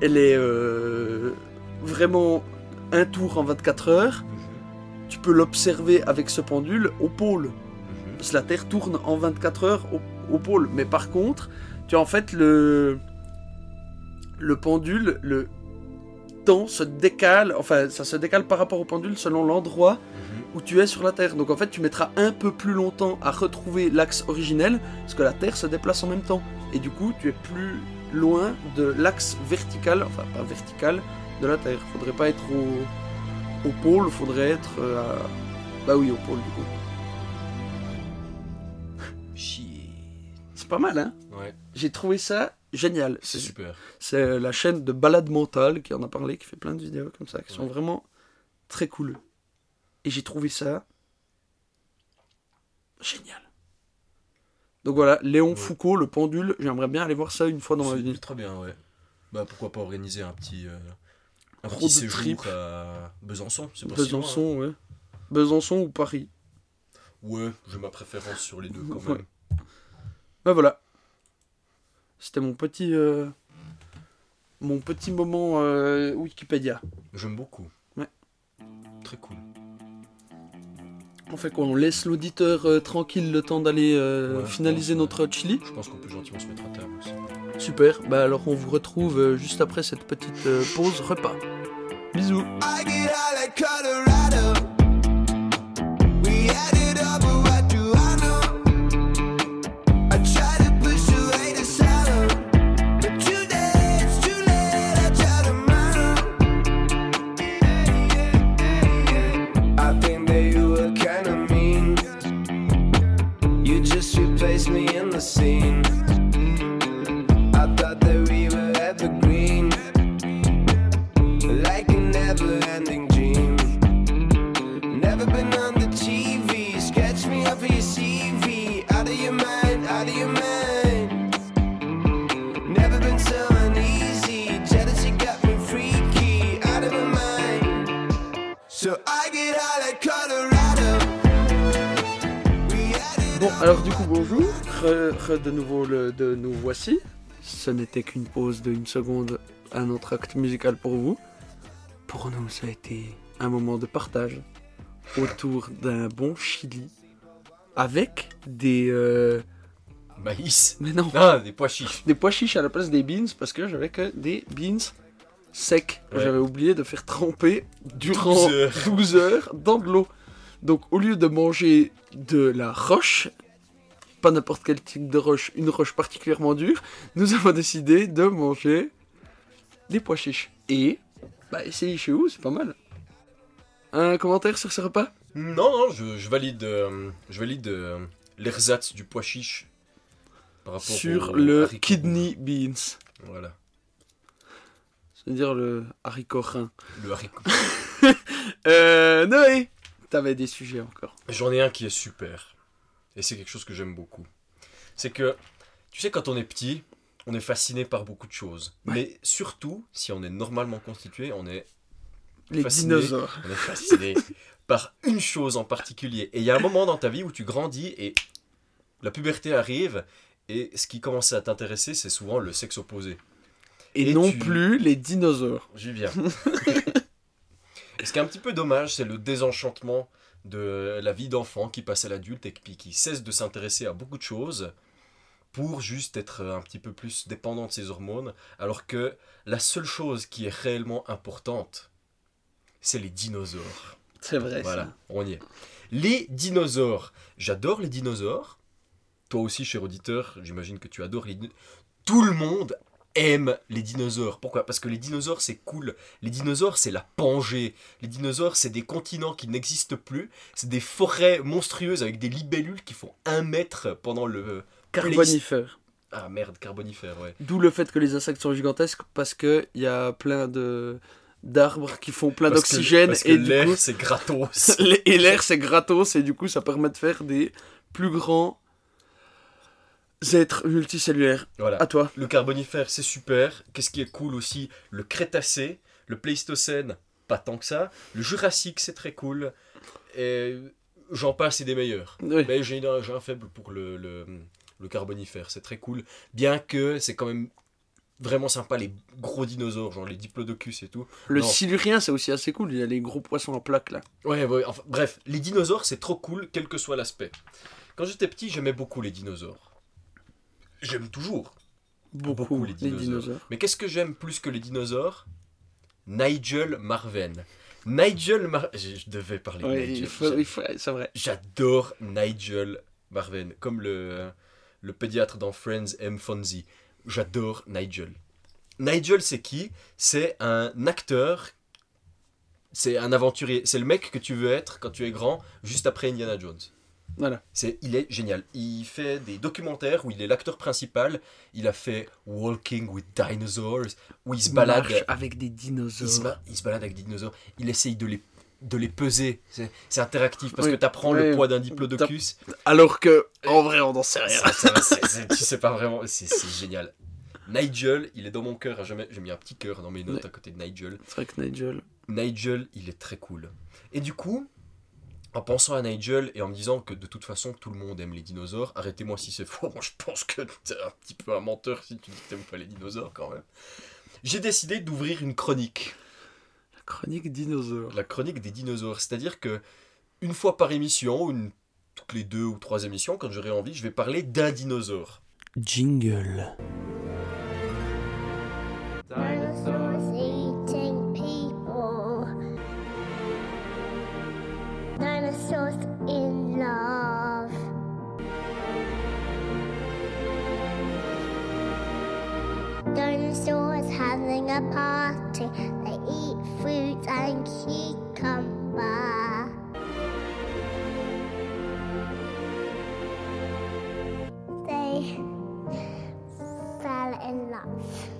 elle est euh, vraiment un tour en 24 heures. Mhm. Tu peux l'observer avec ce pendule au pôle. Mhm. Parce que la Terre tourne en 24 heures au, au pôle. Mais par contre, tu as en fait le, le pendule, le temps se décale, enfin ça se décale par rapport au pendule selon l'endroit Mhm. où tu es sur la Terre. Donc en fait, tu mettras un peu plus longtemps à retrouver l'axe originel parce que la Terre se déplace en même temps. Et du coup, tu es plus loin de l'axe vertical, enfin pas vertical, de la Terre. Faudrait pas être au, au pôle, faudrait être euh, à... Bah oui, au pôle du coup. Chier. C'est pas mal, hein? Ouais, J'ai trouvé ça génial. c'est super. c'est la chaîne de Balade Mentale qui en a parlé, qui fait plein de vidéos comme ça, qui sont vraiment très cool. Et j'ai trouvé ça génial. Donc voilà, Léon Ouais. Foucault, le pendule, j'aimerais bien aller voir ça une fois dans ma vie. Très bien, ouais. Bah pourquoi pas organiser un petit, euh, Road petit séjour trip. à Besançon, c'est loin, Besançon, ouais. Besançon ou Paris. hein. Ouais, j'ai ma préférence sur les deux quand Ouais. même. Ben voilà. C'était mon petit euh, mon petit moment euh, Wikipédia. J'aime beaucoup. Ouais. Très cool. On fait quoi On laisse l'auditeur euh, tranquille le temps d'aller Ouais, finaliser pense, notre chili Je pense qu'on peut gentiment se mettre à table aussi. Super. Bah alors on vous retrouve euh, juste après cette petite euh, pause repas. Bisous. Ce n'était qu'une pause de une seconde à notre acte musical pour vous. Pour nous, ça a été un moment de partage autour d'un bon chili avec des. euh, Maïs. Mais non, Ah, des pois chiches. des pois chiches à la place des beans parce que j'avais que des beans secs Ouais. j'avais oublié de faire tremper durant 12 heures. 12 heures dans de l'eau. Donc au lieu de manger de la roche, pas n'importe quel type de roche, une roche particulièrement dure, nous avons décidé de manger des pois chiches. Et, bah essayez chez vous, c'est pas mal. Un commentaire sur ce repas? Non, non, je, je valide, euh, je valide euh, l'ersatz du pois chiche. Par rapport Sur au le haricot. kidney beans. Voilà, C'est-à-dire le haricot rein. le haricot. Euh, Noé T'avais des sujets encore. J'en ai un qui est super. Et c'est quelque chose que j'aime beaucoup. C'est que, tu sais, quand on est petit, on est fasciné par beaucoup de choses. Ouais. Mais surtout, si on est normalement constitué, on est, Les Fasciné. dinosaures. on est fasciné par une chose en particulier. Et il y a un moment dans ta vie où tu grandis et la puberté arrive. Et ce qui commence à t'intéresser, c'est souvent le sexe opposé. Et, Et non tu- plus les dinosaures. J'y viens. Ce qui est un petit peu dommage, c'est le désenchantement de la vie d'enfant qui passe à l'adulte et qui cesse de s'intéresser à beaucoup de choses pour juste être un petit peu plus dépendant de ses hormones, alors que la seule chose qui est réellement importante, c'est les dinosaures. C'est vrai. Voilà, on y est. Les dinosaures. J'adore les dinosaures. Toi aussi, cher auditeur, j'imagine que tu adores les dinosaures. Tout le monde aime les dinosaures. Pourquoi? Parce que les dinosaures, c'est cool. Les dinosaures, c'est la Pangée. Les dinosaures, c'est des continents qui n'existent plus. C'est des forêts monstrueuses avec des libellules qui font un mètre pendant le... Carbonifère. Ah merde, carbonifère, ouais. D'où le fait que les insectes sont gigantesques parce que il y a plein de d'arbres qui font plein d'oxygène et l'air, c'est gratos. et l'air c'est gratos et du coup ça permet de faire des plus grands êtres multicellulaires. voilà. À toi. Le carbonifère, c'est super. Qu'est-ce qui est cool aussi? Le Crétacé, le Pléistocène, pas tant que ça. Le Jurassique, c'est très cool. Et j'en passe, et des meilleurs. Oui. Mais j'ai un, faible pour le, le, le carbonifère, c'est très cool. Bien que c'est quand même vraiment sympa, les gros dinosaures, genre les diplodocus et tout. Le Non. silurien c'est aussi assez cool. Il y a les gros poissons en plaques là. Ouais, ouais, enfin, bref, les dinosaures, c'est trop cool, quel que soit l'aspect. Quand j'étais petit, j'aimais beaucoup les dinosaures. J'aime toujours. Beaucoup, Beaucoup, les les dinosaures. Mais qu'est-ce que j'aime plus que les dinosaures? Nigel Marven. Nigel Marven. Je, je devais parler de Nigel. il faut, il faut- c'est vrai. J'adore Nigel Marven. Comme le, le pédiatre dans Friends M. Fonzie. J'adore Nigel. Nigel, c'est qui? C'est un acteur. C'est un aventurier. C'est le mec que tu veux être quand tu es grand, juste après Indiana Jones. Voilà. C'est, il est génial. Il fait des documentaires où il est l'acteur principal. Il a fait Walking with Dinosaurs, où il se balade. Marche avec des Il se, dinosaures. ba- il se balade avec des dinosaures. Il essaye de les, de les peser. C'est, interactif parce Oui, que tu apprends oui. le poids d'un diplodocus. Alors que en vrai on n'en sait rien. Tu sais pas vraiment. C'est, génial. Nigel, il est dans mon cœur à jamais. J'ai mis un petit cœur dans mes notes Ouais. à côté de Nigel. C'est vrai que Nigel. Nigel, il est très cool. Et du coup, en pensant à Nigel et en me disant que de toute façon tout le monde aime les dinosaures, arrêtez-moi si c'est faux, moi je pense que t'es un petit peu un menteur si tu dis que t'aimes pas les dinosaures quand même. J'ai décidé d'ouvrir une chronique, La chronique dinosaure. la chronique des dinosaures, c'est-à-dire que une fois par émission, une, toutes les deux ou trois émissions, quand j'aurai envie, je vais parler d'un dinosaure. Jingle. Dinosaurs in love. Dinosaurs having a party. They eat fruit and cucumber. They fell in love.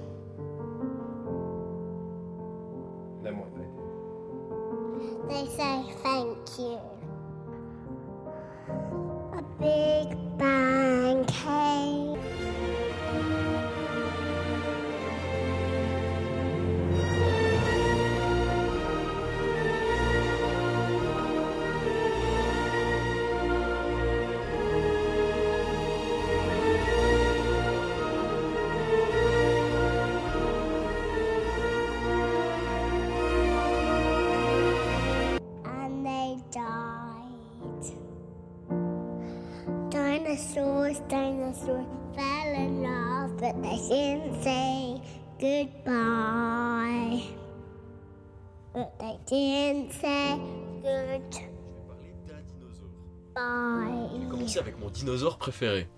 Dinosaurs fell in love, but they didn't say goodbye. But they didn't say goodbye. Je vais commencer avec mon dinosaure préféré.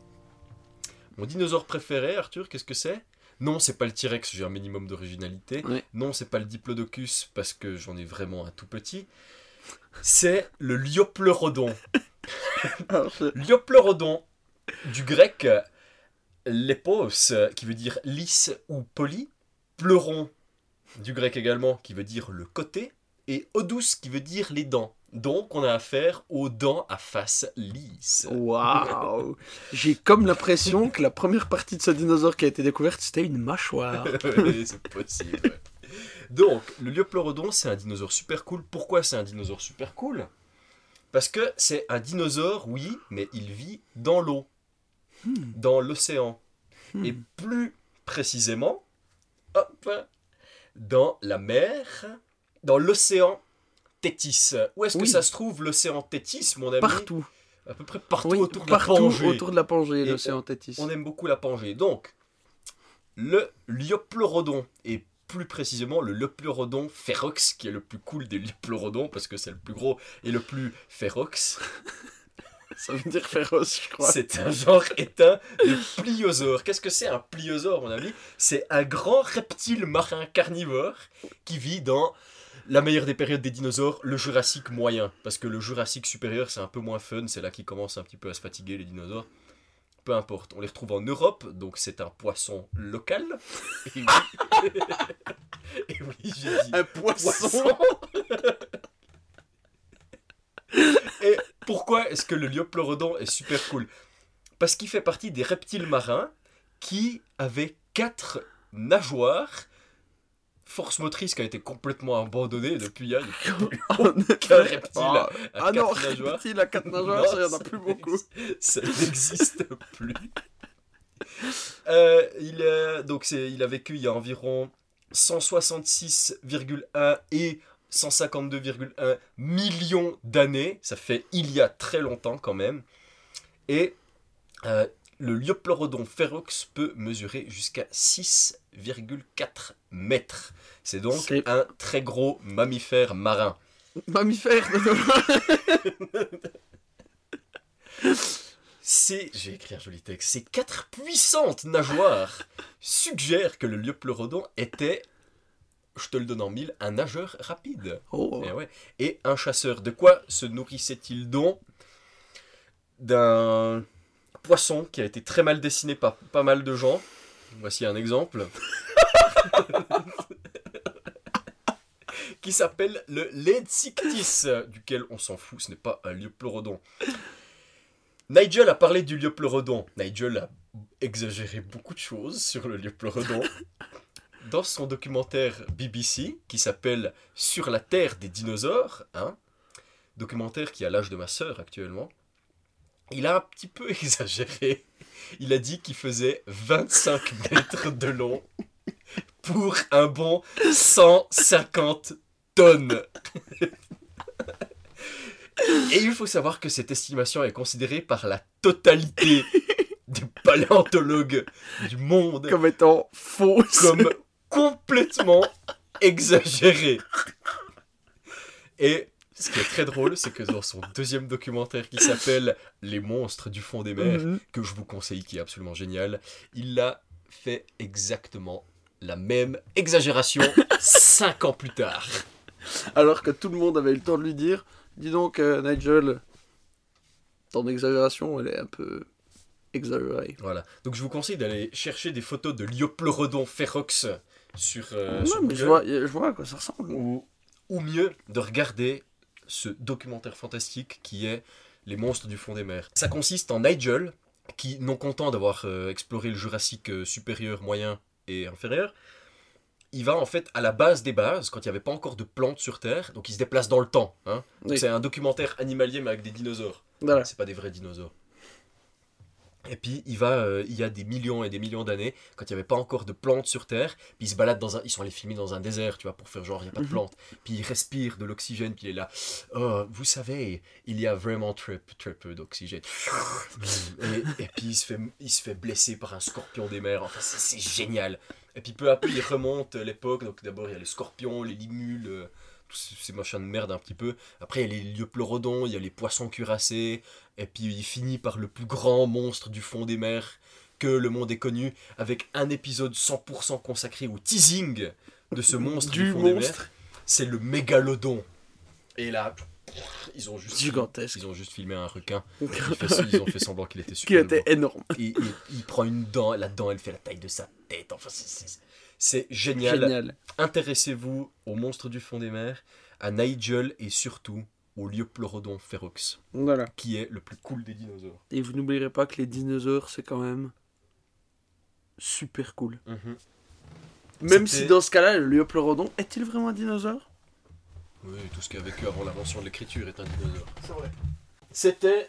Mon dinosaure préféré, Arthur, qu'est-ce que c'est? Non, c'est pas le T-Rex, j'ai un minimum d'originalité. Oui. Non, c'est pas le Diplodocus, parce que j'en ai vraiment un tout petit. C'est le Liopleurodon. Liopleurodon, du grec euh, lepos, euh, qui veut dire lisse ou poli, pleuron, du grec également, qui veut dire le côté, et odous, qui veut dire les dents. Donc, on a affaire aux dents à face lisse. Waouh J'ai comme l'impression que la première partie de ce dinosaure qui a été découverte, c'était une mâchoire. Oui, c'est possible. ouais. Donc, le Liopleurodon, c'est un dinosaure super cool. Pourquoi c'est un dinosaure super cool? Parce que c'est un dinosaure, oui, mais il vit dans l'eau, dans l'océan. Hmm. Et plus précisément, hop, dans la mer, dans l'océan Tétis. Où est-ce que ça se trouve, l'océan Tétis, mon ami Partout. À peu près partout Oui, autour partout de la Pangée. autour de la Pangée, l'océan Tétis. On aime beaucoup la Pangée. Donc, le Liopleurodon, et plus précisément le Liopleurodon ferox, qui est le plus cool des Liopleurodons, parce que c'est le plus gros et le plus ferox. Ça veut dire féroce, je crois. C'est un genre éteint de pliosaure. Qu'est-ce que c'est un pliosaure, mon ami? C'est un grand reptile marin carnivore qui vit dans la meilleure des périodes des dinosaures, le Jurassique moyen. Parce que le Jurassique supérieur, c'est un peu moins fun, c'est là qu'ils commencent un petit peu à se fatiguer, les dinosaures. Peu importe, on les retrouve en Europe, donc c'est un poisson local. Et oui, Et oui, j'ai dit Un poisson. Et pourquoi est-ce que le Liopleurodon est super cool? Parce qu'il fait partie des reptiles marins qui avaient quatre nageoires. Force motrice qui a été complètement abandonnée depuis il y a aucun reptile Ah, à ah non, nageoires. reptile à quatre nageoires, Non, ça y en a plus beaucoup. ça n'existe plus. Euh, il, a, donc c'est, il a vécu il y a environ 166,1 et 152,1 millions d'années. Ça fait il y a très longtemps quand même. Et euh, le Liopleurodon ferox peut mesurer jusqu'à 6,4 mètres. C'est donc C'est- un très gros mammifère marin. Mammifère Ces, je vais écrire un joli texte, ces quatre puissantes nageoires suggèrent que le Liopleurodon était, je te le donne en mille, un nageur rapide. Oh, Eh ouais. Et un chasseur. De quoi se nourrissait-il donc D'un poisson qui a été très mal dessiné par pas mal de gens. Voici un exemple. qui s'appelle le Ledsictis, duquel on s'en fout, ce n'est pas un Liopleurodon. Nigel a parlé du Liopleurodon. Nigel a exagéré beaucoup de choses sur le Liopleurodon. Dans son documentaire BBC, qui s'appelle Sur la Terre des dinosaures, hein, documentaire qui a l'âge de ma sœur actuellement, il a un petit peu exagéré. Il a dit qu'il faisait 25 mètres de long pour un bon 150 tonnes. Et il faut savoir que cette estimation est considérée par la totalité des paléontologues du monde comme étant fausse. comme complètement exagérée. Et ce qui est très drôle, c'est que dans son deuxième documentaire qui s'appelle Les monstres du fond des mers, Mhm. que je vous conseille, qui est absolument génial, il a fait exactement la même exagération cinq ans plus tard. Alors que tout le monde avait eu le temps de lui dire Dis donc, euh, Nigel, ton exagération, elle est un peu exagérée. Voilà. Donc je vous conseille d'aller chercher des photos de Liopleurodon ferox sur, euh, sur mais je vois, je vois à quoi ça ressemble. ou, ou mieux de regarder ce documentaire fantastique qui est Les monstres du fond des mers. Ça consiste en Nigel, qui, non content d'avoir euh, exploré le Jurassique euh, supérieur, moyen et inférieur, il va en fait à la base des bases, quand il n'y avait pas encore de plantes sur Terre, donc il se déplace dans le temps. Hein. Oui. C'est un documentaire animalier mais avec des dinosaures. Voilà. C'est pas des vrais dinosaures. Et puis il va, euh, il y a des millions et des millions d'années, quand il n'y avait pas encore de plantes sur Terre, puis ils se baladent dans un, ils sont allés filmer dans un désert, tu vois, pour faire genre il n'y a pas de Mhm. plantes. Puis il respire de l'oxygène, puis il est là. Oh, vous savez, il y a vraiment très, très peu d'oxygène. et, et puis il se fait, il se fait blesser par un scorpion des mers. Enfin, c'est c'est génial. Et puis peu à peu, il remonte l'époque. Donc d'abord, il y a les scorpions, les limules, euh, tous ces machins de merde un petit peu. Après, il y a les liopleurodons, il y a les poissons cuirassés. Et puis il finit par le plus grand monstre du fond des mers que le monde ait connu, avec un épisode 100% consacré au teasing de ce monstre du, Du fond des mers. monstre. C'est le mégalodon. Et là, ils ont juste, Gigantesque. ils ont juste filmé un requin. Ils, fait- ils ont fait semblant qu'il était Qui super était beau. énorme. Il- il prend une dent, la dent elle fait la taille de sa tête. Enfin, c'est- c'est- c'est génial. Génial. Intéressez-vous aux monstres du fond des mers, à Nigel et surtout au Liopleurodon ferox, Voilà. qui est le plus cool des dinosaures. Et vous n'oublierez pas que les dinosaures, c'est quand même super cool. Même C'était- si dans ce cas-là, le Liopleurodon est-il vraiment un dinosaure? Oui, tout ce qui a vécu avant l'invention de l'écriture est un dinosaure. C'est vrai. C'était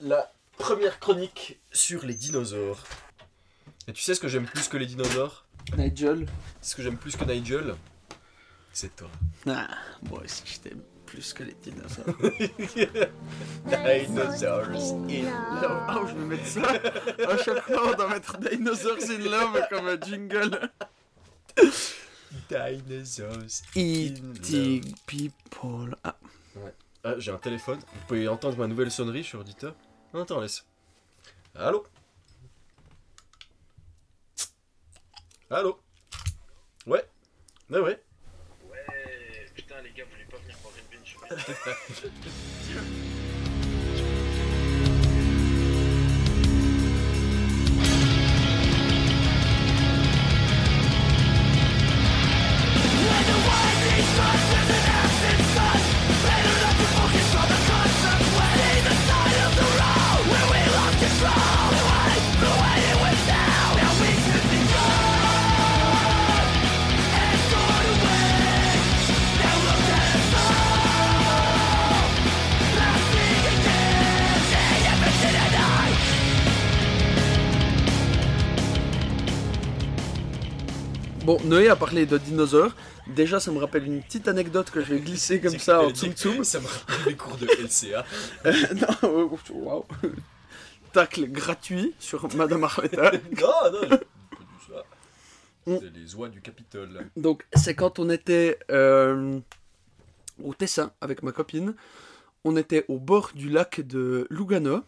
la première chronique sur les dinosaures. Et tu sais ce que j'aime plus que les dinosaures? Nigel Ce que j'aime plus que Nigel C'est toi. Ah, moi aussi je t'aime plus que les dinosaures. Dinosaurs in love. Oh, je vais mettre ça. À chaque fois, on doit mettre Dinosaurs in Love comme un jingle. Dinosaurs. Eating people. Ah, Ah, j'ai un téléphone. Vous pouvez entendre ma nouvelle sonnerie, suis auditeur. Non, attends, laisse. Allô? Allô Ouais. Ouais, ouais. Ouais, putain les gars, vous voulez pas venir boire une binge Bon, Noé a parlé de dinosaures. Déjà, ça me rappelle une petite anecdote que je vais glisser comme ça en tsum tsum. Ça me rappelle les cours de LCA. non, oh, waouh. Tacle gratuit sur Madame Arletta. non, non. Mm. C'est les oies du Capitole. Donc, c'est quand on était euh, au Tessin avec ma copine. On était au bord du lac de Lugano.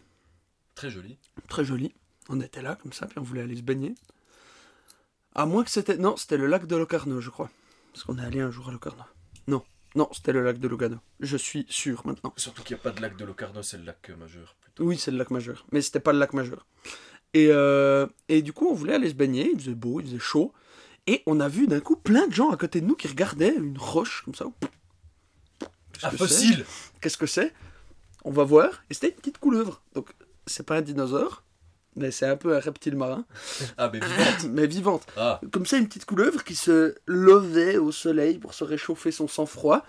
Très joli. Très joli. On était là, comme ça, puis on voulait aller se baigner. À moins que c'était. Non, c'était le lac de Locarno, je crois. Parce qu'on est allé un jour à Locarno. Non, non, c'était le lac de Lugano. Je suis sûr maintenant. Surtout qu'il n'y a pas de lac de Locarno, c'est le lac euh, majeur plutôt. Oui, c'est le lac majeur. Mais c'était pas le lac majeur. Et, euh, et du coup, on voulait aller se baigner. Il faisait beau, il faisait chaud. Et on a vu d'un coup plein de gens à côté de nous qui regardaient une roche comme ça. Qu'est-ce Un que fossile c'est Qu'est-ce que c'est? On va voir. Et c'était une petite couleuvre. Donc, c'est pas un dinosaure, mais c'est un peu un reptile marin. Ah, mais vivante mais vivante. Ah, Comme ça, une petite couleuvre qui se levait au soleil pour se réchauffer son sang-froid.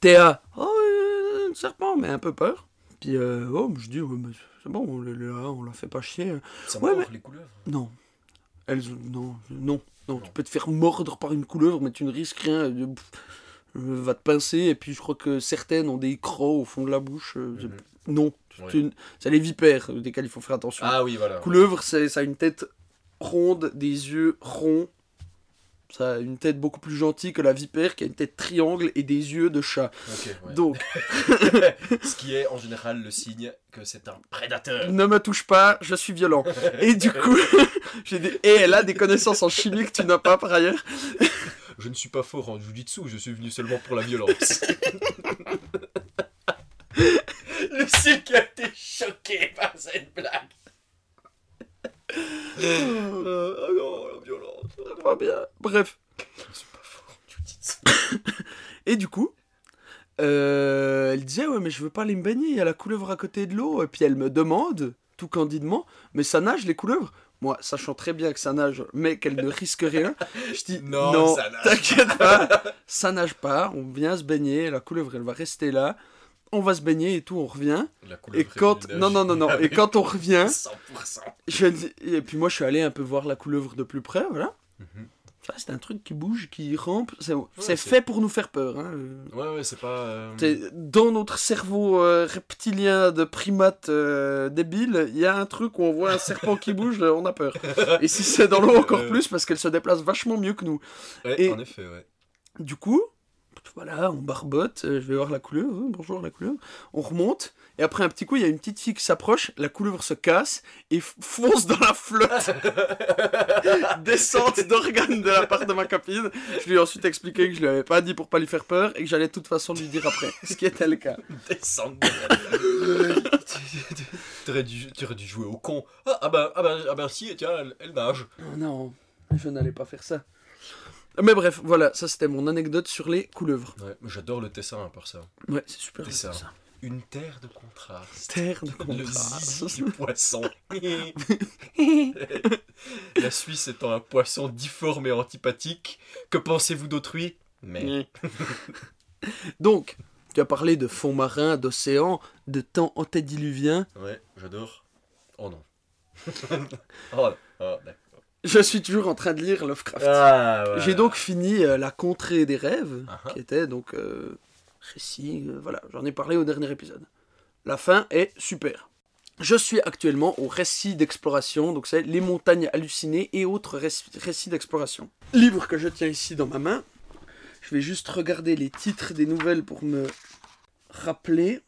Théa, oh, euh, un serpent, mais un peu peur. Puis, euh, oh, je dis, ouais, c'est bon, on, on la fait pas chier. ça Ouais, les couleuvres. Non. Elles, non, non, non, Non. Tu peux te faire mordre par une couleuvre, mais tu ne risques rien. euh, va te pincer, et puis je crois que certaines ont des crocs au fond de la bouche. euh, Mhm. Non, c'est les vipères, desquelles il faut faire attention. Ah oui, voilà. Couleuvre, ça a une tête ronde, des yeux ronds. Ça a une tête beaucoup plus gentille que la vipère qui a une tête triangle et des yeux de chat. Ouais. Donc, Ce qui est en général le signe que c'est un prédateur. ne me touche pas, je suis violent. Et du coup, j'ai des... et elle a des connaissances en chimie que tu n'as pas par ailleurs. Je ne suis pas fort en jujitsu, je suis venu seulement pour la violence. Lucie qui a été choqué par cette blague. Euh, ah non, la violence. Pas bien. Bref. Je suis pas fort en jujitsu. Et du coup, euh, elle disait ouais mais je veux pas aller me baigner, il y a la couleuvre à côté de l'eau. Et puis elle me demande, tout candidement, mais ça nage les couleuvres? Moi, sachant très bien que ça nage, mais qu'elle ne risque rien, je dis Non, non, ça nage t'inquiète pas, ça nage pas, on vient se baigner, la couleuvre elle va rester là, on va se baigner et tout, on revient. La Et quand. Non, non, non, non. Et quand on revient, 100%. je dis- et puis moi, je suis allé un peu voir la couleuvre de plus près, voilà. Mhm. C'est un truc qui bouge, qui rampe. C'est fait pour nous faire peur. Hein. Ouais, ouais, c'est pas. euh, Dans notre cerveau euh, reptilien de primate euh, débile, il y a un truc où on voit un serpent qui bouge, on a peur. Et si c'est dans l'eau, encore plus, parce qu'elle se déplace vachement mieux que nous. Ouais, Et- en effet, ouais. Du coup, voilà, on barbote, euh, je vais voir la couleuvre, hein, bonjour la couleuvre, on remonte, et après un petit coup, il y a une petite fille qui s'approche, la couleuvre se casse et fonce dans la flotte. Descente d'organes de la part de ma copine. Je lui ai ensuite expliqué que je lui avais pas dit pour pas lui faire peur et que j'allais de toute façon lui dire après, ce qui était le cas. Descendre T'aurais dû, tu aurais dû jouer au con. Ah, ah bah, ah bah, ah bah si, tiens, elle, elle nage. Oh non, je n'allais pas faire ça. Mais bref, voilà, ça c'était mon anecdote sur les couleuvres. Ouais, j'adore le Tessin à part ça. Ouais, c'est super. Ça. ça. Une terre de contraste. Terre de Le contraste. zizi du poisson. La Suisse étant un poisson difforme et antipathique, que pensez-vous d'autrui? Mais. Donc, tu as parlé de fonds marins, d'océans, de temps antédiluvien. Ouais, j'adore. Oh non. oh, oh, d'accord. Je suis toujours en train de lire Lovecraft. Ah, ouais. J'ai donc fini euh, La Contrée des rêves, Ah, ah. qui était donc euh, récit. euh, voilà, j'en ai parlé au dernier épisode. La fin est super. Je suis actuellement au récit d'exploration, donc c'est Les montagnes hallucinées et autres réc- récits d'exploration. Livre que je tiens ici dans ma main. Je vais juste regarder les titres des nouvelles pour me rappeler.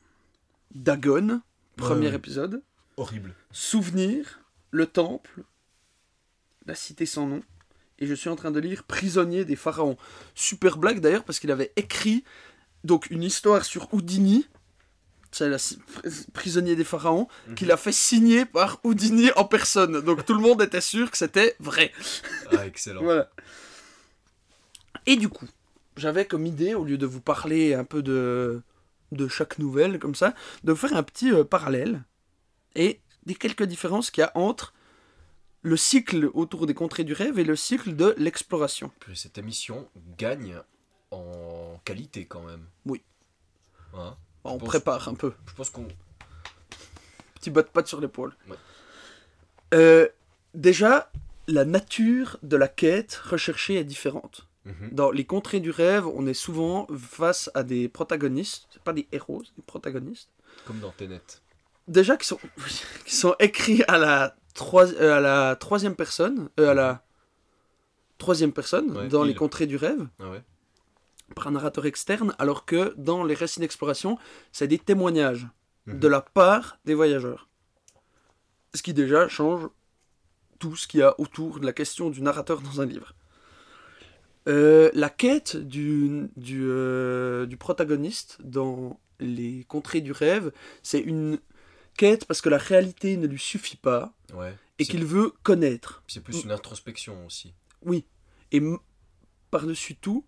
Dagon, premier épisode. Horrible. Souvenir, Le Temple, La Cité sans nom. Et je suis en train de lire Prisonnier des pharaons. Super blague d'ailleurs parce qu'il avait écrit donc une histoire sur Houdini, c'est la prisonnier des pharaons, qu'il a fait signer par Houdini en personne. Donc tout le monde était sûr que c'était vrai. Ah, excellent. Voilà. Et du coup, j'avais comme idée, au lieu de vous parler un peu de, de chaque nouvelle, comme ça, de faire un petit euh, parallèle et des quelques différences qu'il y a entre le cycle autour des contrées du rêve et le cycle de l'exploration. Cette émission gagne en qualité quand même. Oui. Hein? Bon, on pense- prépare un peu. Je pense qu'on. Petit bas de patte sur l'épaule. Ouais. Euh, déjà, la nature de la quête recherchée est différente. Mhm. Dans les contrées du rêve, on est souvent face à des protagonistes, pas des héros, des protagonistes. Comme dans Tenet. Déjà qui sont, qui sont écrits à la, euh, à la troisième personne, euh, à la troisième personne Ouais, dans les contrées du rêve, Ah ouais par un narrateur externe, alors que dans les récits d'exploration, c'est des témoignages Mhm. de la part des voyageurs. Ce qui déjà change tout ce qu'il y a autour de la question du narrateur dans un livre. Euh, la quête du, du, euh, du protagoniste dans les contrées du rêve, c'est une quête parce que la réalité ne lui suffit pas Ouais. et qu'il veut connaître. C'est plus une introspection aussi. Oui. Et par-dessus tout,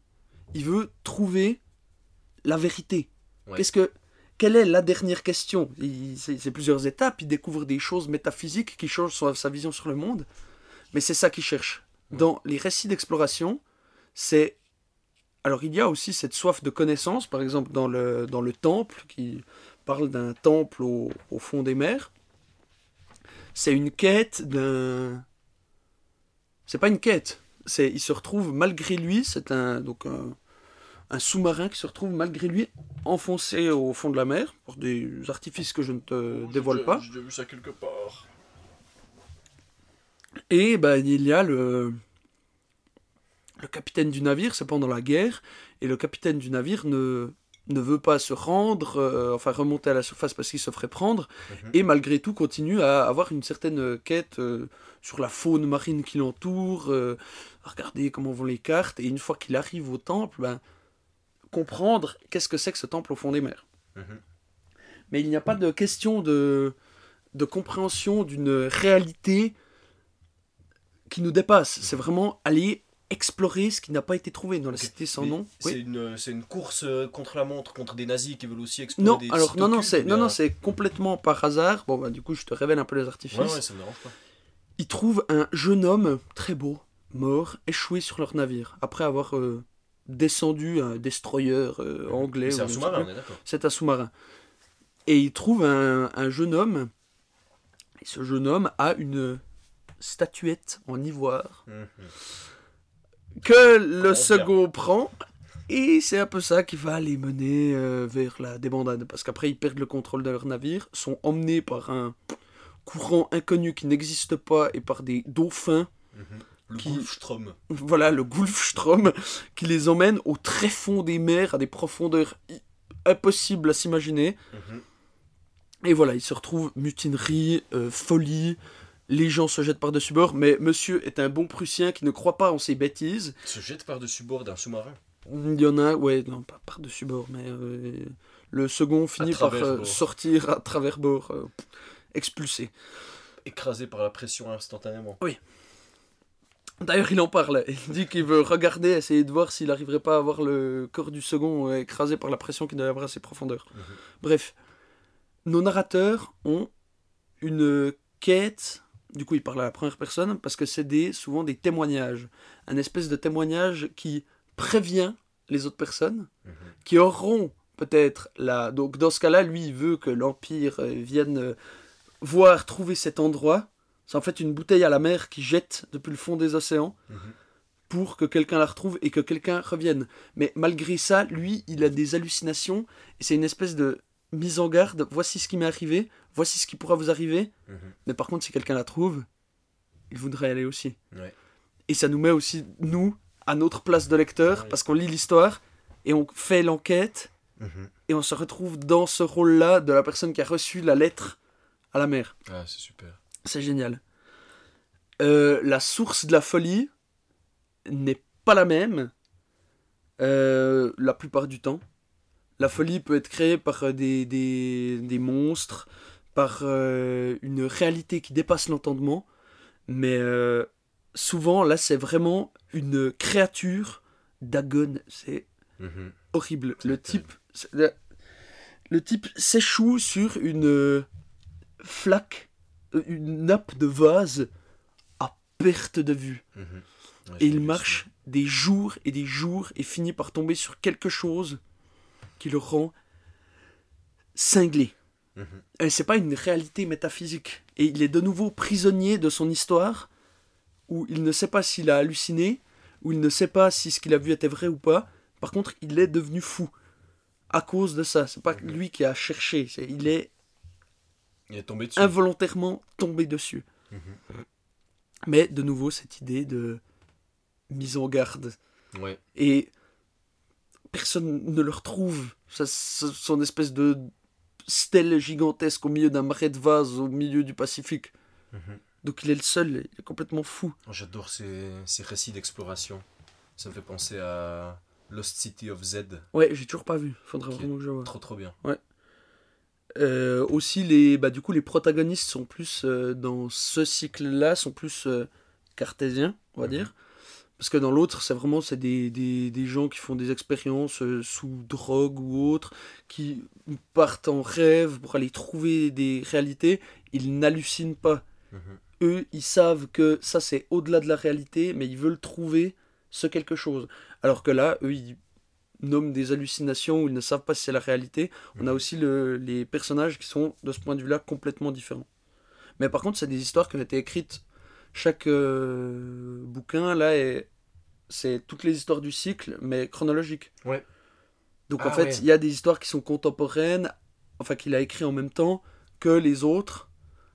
il veut trouver la vérité. Ouais. Qu'est-ce que quelle est la dernière question? Il- C'est plusieurs étapes. Il découvre des choses métaphysiques qui changent son- sa vision sur le monde. Mais c'est ça qu'il cherche. Dans les récits d'exploration, c'est alors il y a aussi cette soif de connaissance. Par exemple, dans le dans le temple qui parle d'un temple au, au fond des mers. C'est une quête d'un. C'est pas une quête. C'est il se retrouve malgré lui. C'est un donc un, un sous-marin qui se retrouve malgré lui enfoncé au fond de la mer pour des artifices que je ne te dévoile pas. J'ai vu ça quelque part. Et ben, il y a le, le capitaine du navire, c'est pendant la guerre, et le capitaine du navire ne, ne veut pas se rendre, euh, enfin remonter à la surface parce qu'il se ferait prendre, Mhm. et malgré tout continue à avoir une certaine quête euh, sur la faune marine qui l'entoure, euh, à regarder comment vont les cartes, et une fois qu'il arrive au temple, ben, comprendre qu'est-ce que c'est que ce temple au fond des mers. Mhm. Mais il n'y a pas de question de, de compréhension d'une réalité qui nous dépasse. C'est vraiment aller explorer ce qui n'a pas été trouvé dans la cité sans Mais nom. C'est Oui. une, une course euh, contre la montre, contre des nazis qui veulent aussi explorer Non, des alors non, non, c'est non, non, bien- c'est complètement par hasard. Bon, bah, du coup, je te révèle un peu les artifices. Ouais, ouais, ça me dérange pas. Ils trouvent un jeune homme très beau, mort, échoué sur leur navire, après avoir euh, descendu un destroyer euh, anglais. C'est un sous-marin, d'accord. C'est un sous-marin. Et il trouve un, un jeune homme. Et ce jeune homme a une statuette en ivoire Mhm. Que le second prend. Et c'est un peu ça qui va les mener euh, vers la débandade. Parce qu'après, ils perdent le contrôle de leur navire, sont emmenés par un courant inconnu qui n'existe pas et par des dauphins. Le Qui- Gulfstrom. Voilà, le Gulfstrom, qui les emmène au très fond des mers, à des profondeurs impossibles à s'imaginer. Mhm. Et voilà, il se retrouve mutinerie, euh, folie, les gens se jettent par-dessus bord, mais monsieur est un bon Prussien qui ne croit pas en ses bêtises. Se jette par-dessus bord d'un sous-marin. Il y en a, ouais, non, pas par-dessus bord, mais euh, le second finit par euh, sortir à travers bord, euh, expulsé. Écrasé par la pression instantanément. D'ailleurs, il en parle. Il dit qu'il veut regarder, essayer de voir s'il n'arriverait pas à voir le corps du second écrasé par la pression qu'il doit avoir à ses profondeurs. Mhm. Bref, nos narrateurs ont une quête. Du coup, il parle à la première personne parce que c'est des, souvent des témoignages. Un espèce de témoignage qui prévient les autres personnes Mhm. qui auront peut-être la. Donc, dans ce cas-là, lui, il veut que l'Empire euh, vienne euh, voir, trouver cet endroit. C'est en fait une bouteille à la mer qui jette depuis le fond des océans Mhm. pour que quelqu'un la retrouve et que quelqu'un revienne. Mais malgré ça, lui, il a des hallucinations et c'est une espèce de mise en garde. Voici ce qui m'est arrivé, voici ce qui pourra vous arriver. Mhm. Mais par contre, si quelqu'un la trouve, il voudrait y aller aussi. Ouais. Et ça nous met aussi, nous, à notre place de lecteur, Ouais. parce qu'on lit l'histoire et on fait l'enquête Mhm. et on se retrouve dans ce rôle-là de la personne qui a reçu la lettre à la mer. Ah, c'est super. C'est génial. Euh, la source de la folie n'est pas la même euh, la plupart du temps. La folie peut être créée par euh, des, des, des monstres, par euh, une réalité qui dépasse l'entendement, mais euh, souvent là c'est vraiment une créature Dagon. C'est Mhm. horrible. Le type, c'est- le, le type s'échoue sur une euh, flaque, une nappe de vase à perte de vue. Mhm. Ouais, Et il marche des jours et des jours et finit par tomber sur quelque chose qui le rend cinglé. Mhm. Et c'est pas une réalité métaphysique. Et il est de nouveau prisonnier de son histoire, où il ne sait pas s'il a halluciné, où il ne sait pas si ce qu'il a vu était vrai ou pas. Par contre, il est devenu fou. À cause de ça. C'est pas Mhm. lui qui a cherché. il est Il est tombé dessus. involontairement tombé dessus. Mhm. Mais de nouveau, cette idée de mise en garde. Ouais. Et personne ne le retrouve. Ça, ça- son espèce de stèle gigantesque au milieu d'un marais de vase au milieu du Pacifique. Mhm. Donc il est le seul, il est complètement fou. Oh, J'adore ces, ces récits d'exploration. Ça me fait penser à Lost City of Z. Ouais, j'ai toujours pas vu. Faudrait vraiment que je vois. Trop trop bien. Euh, aussi, les, bah, du coup, les protagonistes sont plus euh, dans ce cycle-là, sont plus euh, cartésiens, on va Mhm. dire. Parce que dans l'autre, c'est vraiment c'est des, des, des gens qui font des expériences euh, sous drogue ou autre, qui partent en rêve pour aller trouver des réalités. Ils n'hallucinent pas. Mhm. Eux, ils savent que ça, c'est au-delà de la réalité, mais ils veulent trouver ce quelque chose. Alors que là, eux, ils nomment des hallucinations où ils ne savent pas si c'est la réalité. On a Mhm. aussi le- les personnages qui sont, de ce point de vue-là, complètement différents. Mais par contre, c'est des histoires qui ont été écrites. Chaque euh, bouquin, là, est... c'est toutes les histoires du cycle, mais chronologiques. Ouais. Donc Ah en fait, ouais. il y a des histoires qui sont contemporaines, enfin qu'il a écrit en même temps que les autres.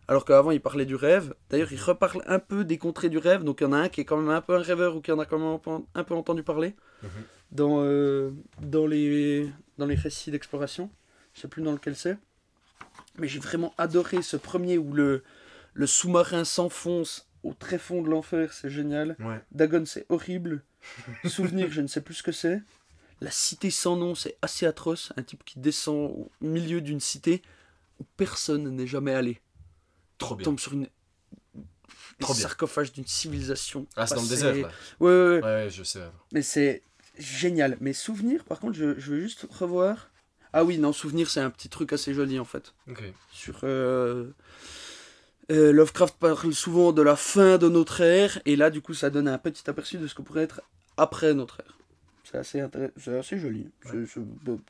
Alors qu'avant, il parlait du rêve. D'ailleurs, il reparle un peu des contrées du rêve. Donc il y en a un qui est quand même un peu un rêveur ou qui en a quand même un peu, un peu entendu parler Mhm. dans, euh, dans, les, dans les récits d'exploration. Je sais plus dans lequel c'est. Mais j'ai vraiment adoré ce premier où le, le sous-marin s'enfonce au très fond de l'enfer. C'est génial. Ouais. Dagon, c'est horrible. Souvenir, je ne sais plus ce que c'est. La cité sans nom, c'est assez atroce. Un type qui descend au milieu d'une cité où personne n'est jamais allé. Trop bien. Tombe sur une... Trop sarcophage d'une civilisation. Ah, c'est dans le désert là. Ouais, ouais, ouais. Ouais, ouais, je sais. Mais c'est génial. Mais souvenir, par contre, je, je veux juste revoir. Ah oui, non, souvenir, c'est un petit truc assez joli en fait. Ok. Sur. euh, euh, Lovecraft parle souvent de la fin de notre ère, et là, du coup, ça donne un petit aperçu de ce que pourrait être après notre ère. C'est assez, assez joli. C'est c'est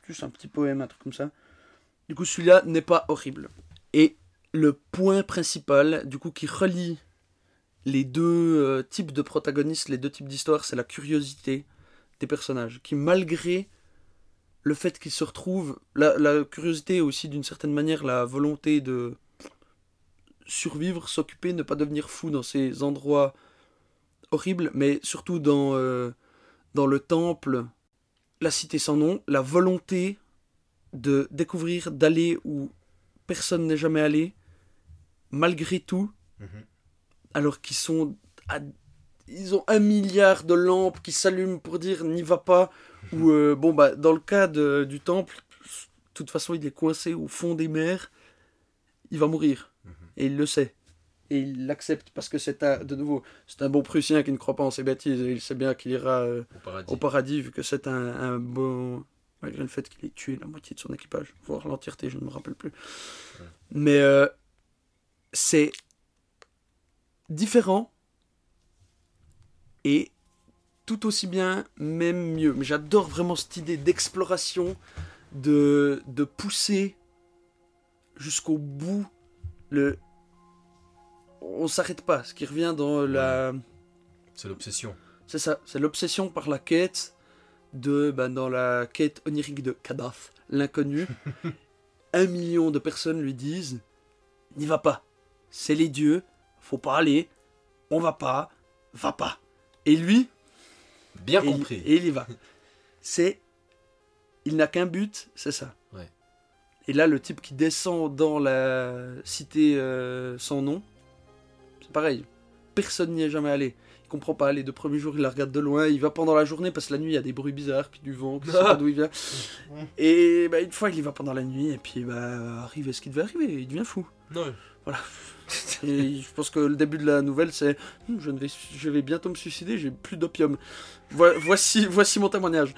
plus un petit poème, un truc comme ça. Du coup, celui-là n'est pas horrible. Et le point principal, du coup, qui relie les deux euh, types de protagonistes, les deux types d'histoires, c'est la curiosité des personnages, qui malgré le fait qu'ils se retrouvent, la, la curiosité aussi d'une certaine manière la volonté de survivre, s'occuper, ne pas devenir fou dans ces endroits horribles, mais surtout dans, euh, dans le temple, la cité sans nom, la volonté de découvrir, d'aller où personne n'est jamais allé, malgré tout, Mhm. alors qu'ils sont à- ils ont un milliard de lampes qui s'allument pour dire n'y va pas ou euh, bon bah dans le cas de- du temple de toute façon il est coincé au fond des mers il va mourir et il le sait. Et il l'accepte parce que c'est un de nouveau c'est un bon prussien qui ne croit pas en ses bêtises et il sait bien qu'il ira euh, Au paradis. au paradis vu que c'est un, un bon malgré le fait qu'il ait tué la moitié de son équipage voire l'entièreté je ne me rappelle plus. Mais euh, c'est différent et tout aussi bien même mieux. Mais j'adore vraiment cette idée d'exploration de, de pousser jusqu'au bout le on s'arrête pas ce qui revient dans la C'est l'obsession. c'est ça, c'est l'obsession par la quête de, ben, dans la quête onirique de Kadhafi, l'inconnu. un million de personnes lui disent N'y va pas, c'est les dieux, faut pas aller, on va pas, va pas. Et lui, Bien et, il- compris. et il y va. C'est. Il n'a qu'un but, c'est ça. Et là, le type qui descend dans la cité euh, sans nom, c'est pareil. Personne n'y est jamais allé. Il comprend pas. Les deux premiers jours, il la regarde de loin. Il va pendant la journée parce que la nuit, il y a des bruits bizarres, puis du vent, qui sait pas d'où il vient. Et bah, une fois, il y va pendant la nuit, et puis bah, arrive ce qui devait arriver? Il devient fou. Non. Et je pense que le début de la nouvelle, c'est Hum, je, ne vais, je vais bientôt me suicider, j'ai plus d'opium. Voi- voici, voici mon témoignage.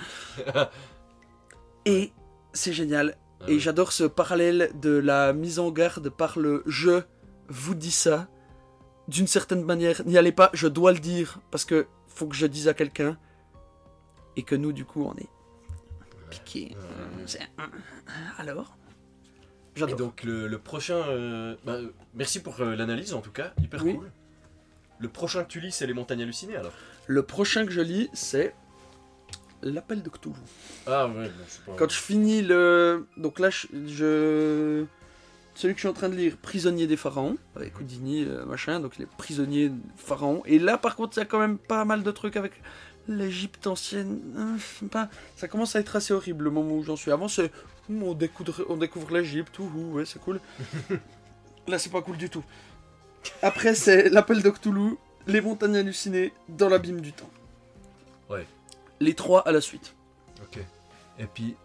Et c'est génial. Et ouais. j'adore ce parallèle de la mise en garde par le je vous dis ça. D'une certaine manière, n'y allez pas, je dois le dire, parce que faut que je dise à quelqu'un. Et que nous, du coup, on est piqué. Alors? Et J'adore. donc le, le prochain... euh, bah, merci pour euh, l'analyse en tout cas, hyper Oui. cool. Le prochain que tu lis, c'est Les Montagnes Hallucinées alors? Le prochain que je lis, c'est L'appel de Cthulhu. Ah ouais, bon, c'est pas... Quand je finis le. Donc là, je. je- Celui que je suis en train de lire, Prisonnier des pharaons, avec Houdini, euh, machin, donc les prisonniers pharaons. Et là, par contre, il y a quand même pas mal de trucs avec l'Égypte ancienne. Pas, ça commence à être assez horrible le moment où j'en suis. Avant, c'est. hum, On découvre, on découvre l'Égypte, ouais, c'est cool. là, c'est pas cool du tout. Après, c'est l'appel de Cthulhu, les montagnes hallucinées dans l'abîme du temps. Les trois à la suite. Ok. Et puis...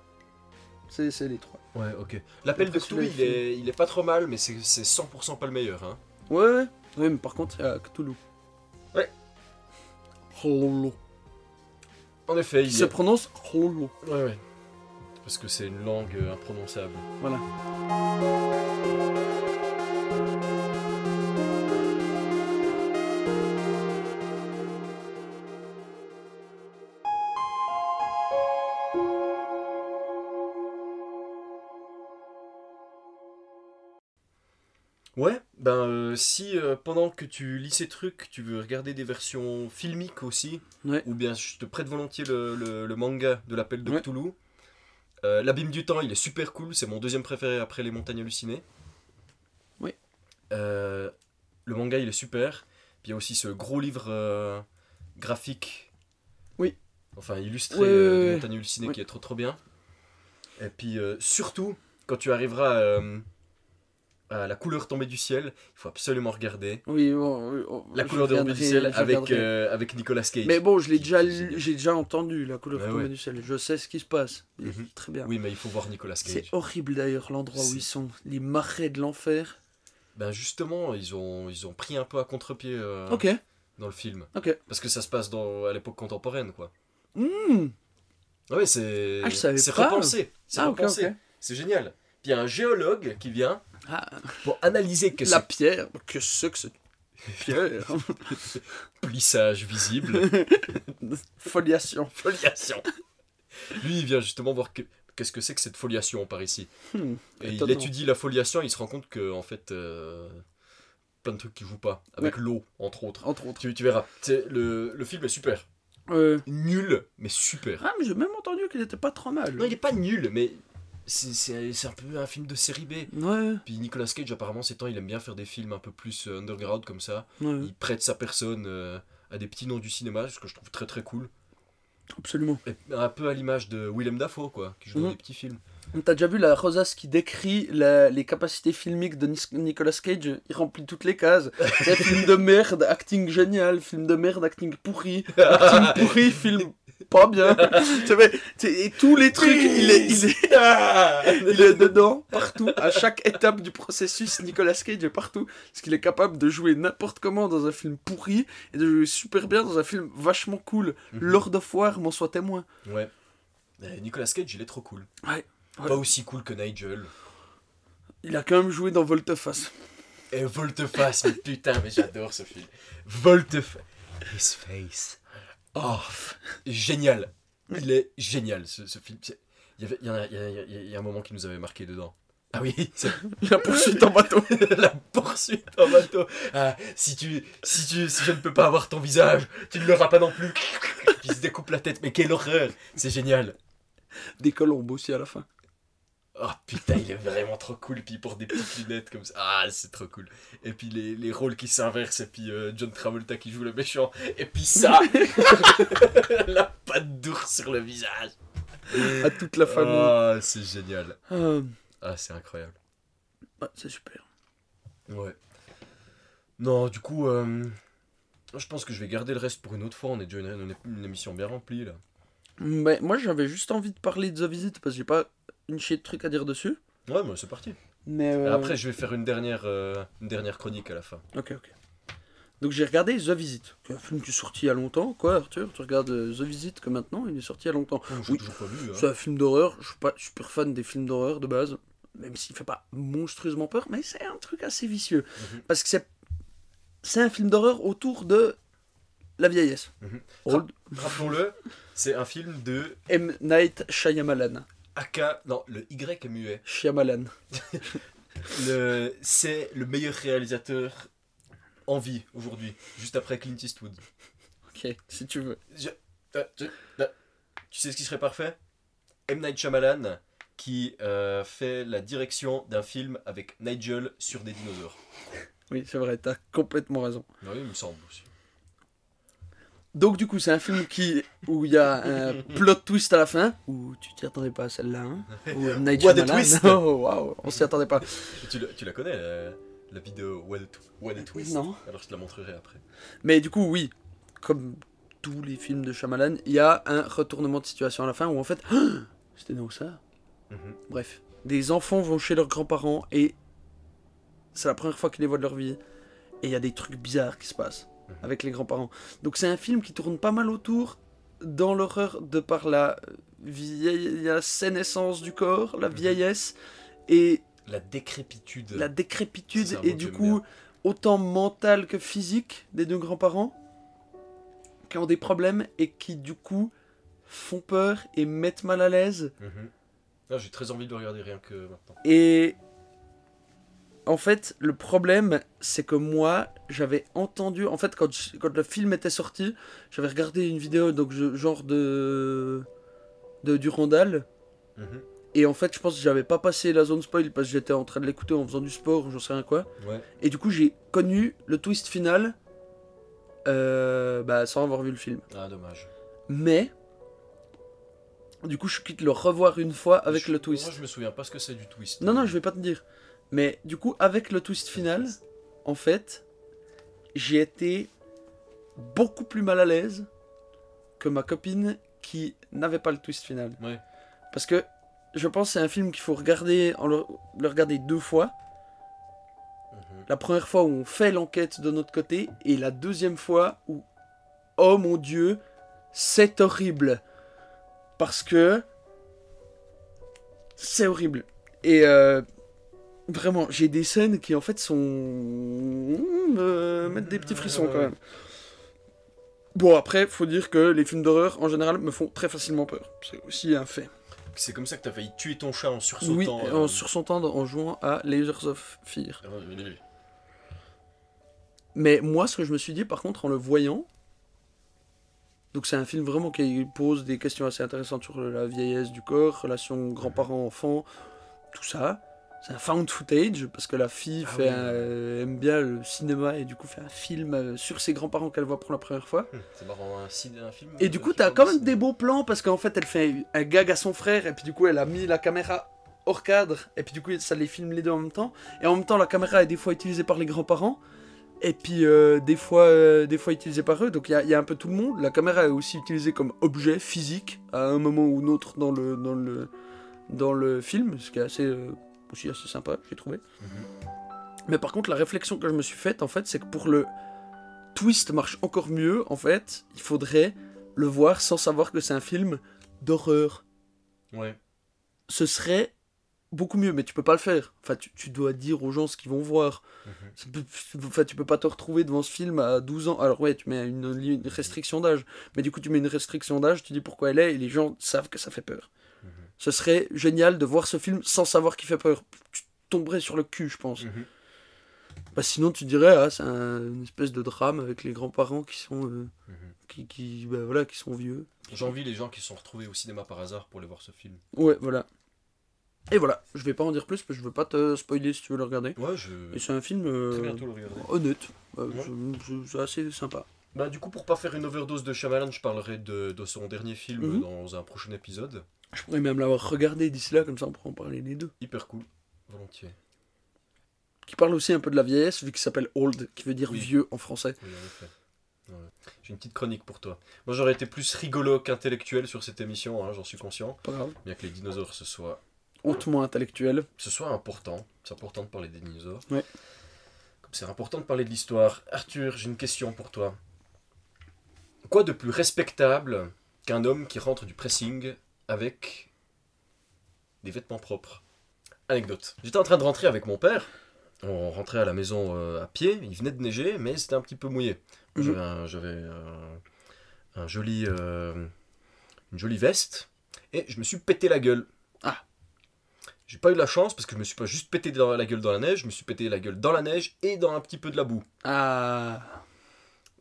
C'est c'est les trois. Ouais, ok. L'appel de Cthulhu, il est, il est pas trop mal, mais c'est c'est 100% pas le meilleur. Hein. Ouais, ouais. Ouais, mais par contre, il y a Cthulhu. Ouais. Cthulhu. En effet, Qui il se prononce Cthulhu. Ouais, ouais. Parce que c'est une langue euh, imprononçable. Voilà. Ouais, ben euh, si euh, pendant que tu lis ces trucs, tu veux regarder des versions filmiques aussi, Ouais. ou bien je te prête volontiers le, le- le manga de l'appel de Ouais. Cthulhu. Euh, L'abîme du temps, il est super cool, c'est mon deuxième préféré après les montagnes hallucinées. Oui. Le manga, il est super. Puis il y a aussi ce gros livre graphique. Oui. Enfin, illustré Ouais, ouais. montagnes hallucinées qui est trop trop bien. Et puis surtout, quand tu arriveras euh, la couleur tombée du ciel, il faut absolument regarder. Oui, bon, oh, La couleur tombée du ciel avec, euh, avec Nicolas Cage. Mais bon, je l'ai déjà, j'ai déjà entendu la couleur Ouais, tombée ouais. du ciel. Je sais ce qui se passe. Mhm. Très bien. Oui, mais il faut voir Nicolas C'est Cage. horrible d'ailleurs l'endroit où C'est- ils sont. Les marais de l'enfer. Ben justement, ils ont, ils ont pris un peu à contre-pied euh, Ok, dans le film. ok. Parce que ça se passe dans, à l'époque contemporaine, quoi. Hmm. Ouais, c'est Ah, c'est repensé. C'est Ah, repensé. C'est génial. Puis il y a un géologue qui vient Ah, pour analyser que la ce pierre. Que c'est que cette pierre plissage visible, Foliation. foliation. Lui, il vient justement voir que qu'est-ce que c'est que cette foliation par ici Hmm, Et il étudie la foliation, il se rend compte que en fait, euh, plein de trucs qui jouent pas, avec l'eau entre autres. Entre autres. Tu, tu verras, C'est- le, le film est super. Euh, Nul, mais super. Ah, mais j'ai même entendu qu'il était pas trop mal. Non, il est pas nul, mais c'est- un peu un film de série B. Ouais, Puis Nicolas Cage, apparemment, ces temps, il aime bien faire des films un peu plus euh, underground comme ça. ouais, Il prête sa personne euh, à des petits noms du cinéma, ce que je trouve très très cool. absolument. Et un peu à l'image de Willem Dafoe, quoi, qui joue dans Mhm. des petits films. T'as déjà vu la rosace qui décrit la- les capacités filmiques de Nicolas Cage? Il remplit toutes les cases. Film de merde, acting génial, film de merde, acting pourri, acting pourri, film pas bien. Et tous les trucs, il est, il, est, il est dedans, partout, à chaque étape du processus. Nicolas Cage est partout. Parce qu'il est capable de jouer n'importe comment dans un film pourri et de jouer super bien dans un film vachement cool. Mhm. Lord of War m'en soit témoin. Ouais. Euh, Nicolas Cage, il est trop cool. Ouais. Ouais. Pas aussi cool que Nigel. Il a quand même joué dans Volteface. Et Volteface, mais putain, mais j'adore ce film. Volteface. His face. Oh, génial. Il est génial, ce, ce film. Il y, avait, il, y en a, il, y a, il y a- il y a un moment qui nous avait marqué dedans. Ah oui, La poursuite en bateau. la poursuite en bateau. Ah, si, tu, si, tu, si je ne peux pas avoir ton visage, tu ne l'auras pas non plus. Il se découpe la tête, mais quelle horreur. C'est génial. Des colombes aussi à la fin. Oh putain, il est vraiment trop cool. Puis il porte des petites lunettes comme ça. Ah, c'est trop cool. Et puis les, les rôles qui s'inversent. Et puis euh, John Travolta qui joue le méchant. Et puis ça, la patte d'ours sur le visage. À toute la famille. Ah, c'est génial. Euh, Ah, c'est incroyable. ouais, c'est super. Ouais. Non, du coup, euh, je pense que je vais garder le reste pour une autre fois. On est déjà une, une- une émission bien remplie là. Mais moi j'avais juste envie de parler de The Visit parce que j'ai pas une chier de trucs à dire dessus. Ouais, moi c'est parti. Mais euh, Après, je vais faire une dernière, euh, une dernière chronique à la fin. Ok, ok. Donc j'ai regardé The Visit, un film qui est sorti il y a longtemps. Quoi, Arthur Tu regardes euh, The Visit que maintenant Il est sorti il y a longtemps. L'ai Oui. toujours pas vu. hein. C'est un film d'horreur. Je suis pas super fan des films d'horreur de base, même s'il fait pas monstrueusement peur, mais c'est un truc assez vicieux. Mhm. Parce que c'est c'est un film d'horreur autour de la vieillesse. Mhm. Rappelons-le, c'est un film de M. Night Shyamalan. Aka. Non, le Y est muet. Shyamalan. Le... C'est le meilleur réalisateur en vie aujourd'hui, juste après Clint Eastwood. Ok, si tu veux. Je- euh, je- euh, Tu sais ce qui serait parfait? M. Night Shyamalan qui euh, fait la direction d'un film avec Nigel sur des dinosaures. Oui, c'est vrai, t'as complètement raison. Oui, il me semble aussi. Donc du coup, c'est un film qui où il y a un plot twist à la fin, où tu t'y attendais pas à celle-là, hein Où. Night What a twist Oh, waouh, on s'y attendait pas. Tu, la, tu la connais, la, la vidéo What a, Tw- What a Twist? Non. Alors je te la montrerai après. Mais du coup, oui, comme tous les films de Shyamalan, il y a un retournement de situation à la fin où en fait, c'était non ça. Mhm. Bref, des enfants vont chez leurs grands-parents et c'est la première fois qu'ils les voient de leur vie. Et il y a des trucs bizarres qui se passent. Avec les grands-parents. Donc c'est un film qui tourne pas mal autour dans l'horreur de par la vieille sénescence du corps, la Mhm. vieillesse et La décrépitude. la décrépitude et du coup bien. autant mentale que physique des deux grands-parents qui ont des problèmes et qui du coup font peur et mettent mal à l'aise Mhm. Ah, J'ai très envie de le regarder rien que maintenant. et en fait le problème c'est que moi j'avais entendu en fait quand, je- quand le film était sorti j'avais regardé une vidéo donc je- genre de de Durandal Mhm. et en fait je pense que j'avais pas passé la zone spoil parce que j'étais en train de l'écouter en faisant du sport ou j'en sais rien quoi Ouais. Et du coup, j'ai connu le twist final euh, bah, sans avoir vu le film. Ah, dommage. Mais, du coup, je quitte le revoir une fois avec Je- le twist. Moi, je me souviens pas ce que c'est du twist. Non, non, je vais pas te dire. Mais du coup, avec le twist final, en fait, j'ai été beaucoup plus mal à l'aise que ma copine qui n'avait pas le twist final. Ouais. Parce que je pense que c'est un film qu'il faut regarder, en le, le regarder deux fois. Mhm. La première fois où on fait l'enquête de notre côté et la deuxième fois où, oh mon dieu, c'est horrible. Parce que c'est horrible. Et euh, vraiment, j'ai des scènes qui en fait sont... me mettent des petits frissons quand même. Bon après, faut dire que les films d'horreur en général me font très facilement peur. C'est aussi un fait. C'est comme ça que t'as failli tuer ton chat en sursautant. Oui, euh, en sursautant en jouant à Layers of Fear. ah. Mais moi, ce que je me suis dit, par contre, en le voyant, donc c'est un film vraiment qui pose des questions assez intéressantes sur la vieillesse du corps, relation grands-parents-enfants, tout ça. C'est un found footage parce que la fille Ah fait oui. un- euh, aime bien le cinéma et du coup fait un film euh, sur ses grands-parents qu'elle voit pour la première fois. Hum, C'est marrant, un, film. Et du euh, coup, t'as quand même des beaux plans parce qu'en fait, elle fait un gag à son frère et puis du coup, elle a mis la caméra hors cadre et puis du coup, ça les filme les deux en même temps. Et en même temps, la caméra est des fois utilisée par les grands-parents et puis euh, des, fois, euh, des fois utilisée par eux. Donc il y a, il y a un peu tout le monde. La caméra est aussi utilisée comme objet physique à un moment ou un autre dans le, dans le, dans le film, ce qui est assez, euh, aussi assez sympa, j'ai trouvé. Mhm. Mais par contre, la réflexion que je me suis faite, en fait, c'est que pour le twist marche encore mieux, en fait, il faudrait le voir sans savoir que c'est un film d'horreur. Ouais. Ce serait beaucoup mieux, mais tu peux pas le faire. Enfin, tu, tu dois dire aux gens ce qu'ils vont voir. Peu- Enfin, tu peux pas te retrouver devant ce film à 12 ans. Alors ouais, tu mets une, une restriction d'âge. Mais du coup, tu mets une restriction d'âge, tu dis pourquoi elle est, et les gens savent que ça fait peur. Ce serait génial de voir ce film sans savoir qu'il fait peur. Tu tomberais sur le cul, je pense. Mhm. Bah, sinon, tu dirais, ah, c'est un- une espèce de drame avec les grands-parents qui sont, euh, Mhm. qui, qui, bah, voilà, qui sont vieux. J'envie les gens qui se sont retrouvés au cinéma par hasard pour aller voir ce film. Ouais, voilà. Et voilà, je vais pas en dire plus parce que je veux pas te spoiler si tu veux le regarder. Ouais, je. Et c'est un film euh, Très bientôt le regarder. honnête. Ouais. c'est- assez sympa. Bah, du coup, pour pas faire une overdose de Shyamalan, je parlerai de, de son dernier film Mhm. dans un prochain épisode. Je pourrais même l'avoir regardé d'ici là, comme ça on pourra en parler les deux. Hyper cool. Volontiers. Qui parle aussi un peu de la vieillesse, vu qu'il s'appelle Old, qui veut dire Oui. vieux en français. Oui, en effet. Ouais. J'ai une petite chronique pour toi. Moi, j'aurais été plus rigolo qu'intellectuel sur cette émission, hein, j'en suis conscient. Pas grave. Bien que les dinosaures, ce soit, Hautement intellectuel. ce soit important. C'est important de parler des dinosaures. Ouais. Comme c'est important de parler de l'histoire. Arthur, j'ai une question pour toi. Quoi de plus respectable qu'un homme qui rentre du pressing avec des vêtements propres Anecdote. J'étais en train de rentrer avec mon père. On rentrait à la maison euh, à pied. Il venait de neiger, mais c'était un petit peu mouillé. Mhm. J'avais un, joli, euh, une jolie veste et je me suis pété la gueule. Ah. J'ai pas eu de la chance parce que je me suis pas juste pété dans la gueule dans la neige, je me suis pété la gueule dans la neige et dans un petit peu de la boue. Ah,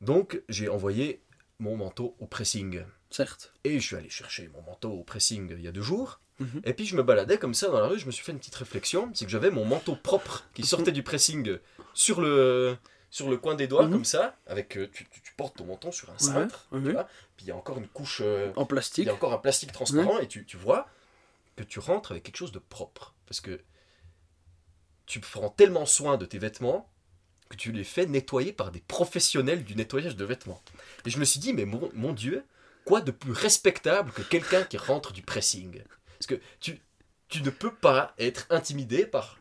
Donc j'ai envoyé mon manteau au pressing. Certes. Et je suis allé chercher mon manteau au pressing il y a deux jours. Mhm. Et puis je me baladais comme ça dans la rue, je me suis fait une petite réflexion, c'est que j'avais mon manteau propre qui sortait du pressing sur le, sur le coin des doigts Mhm. comme ça, avec euh, tu, tu- tu portes ton menton sur un cintre, tu vois, puis il y a encore une couche, euh, En il plastique. y a encore un plastique transparent et tu, tu vois que tu rentres avec quelque chose de propre. Parce que tu prends tellement soin de tes vêtements que tu les fais nettoyer par des professionnels du nettoyage de vêtements. Et je me suis dit, mais mon, mon Dieu, quoi de plus respectable que quelqu'un qui rentre du pressing? Parce que tu, tu ne peux pas être intimidé par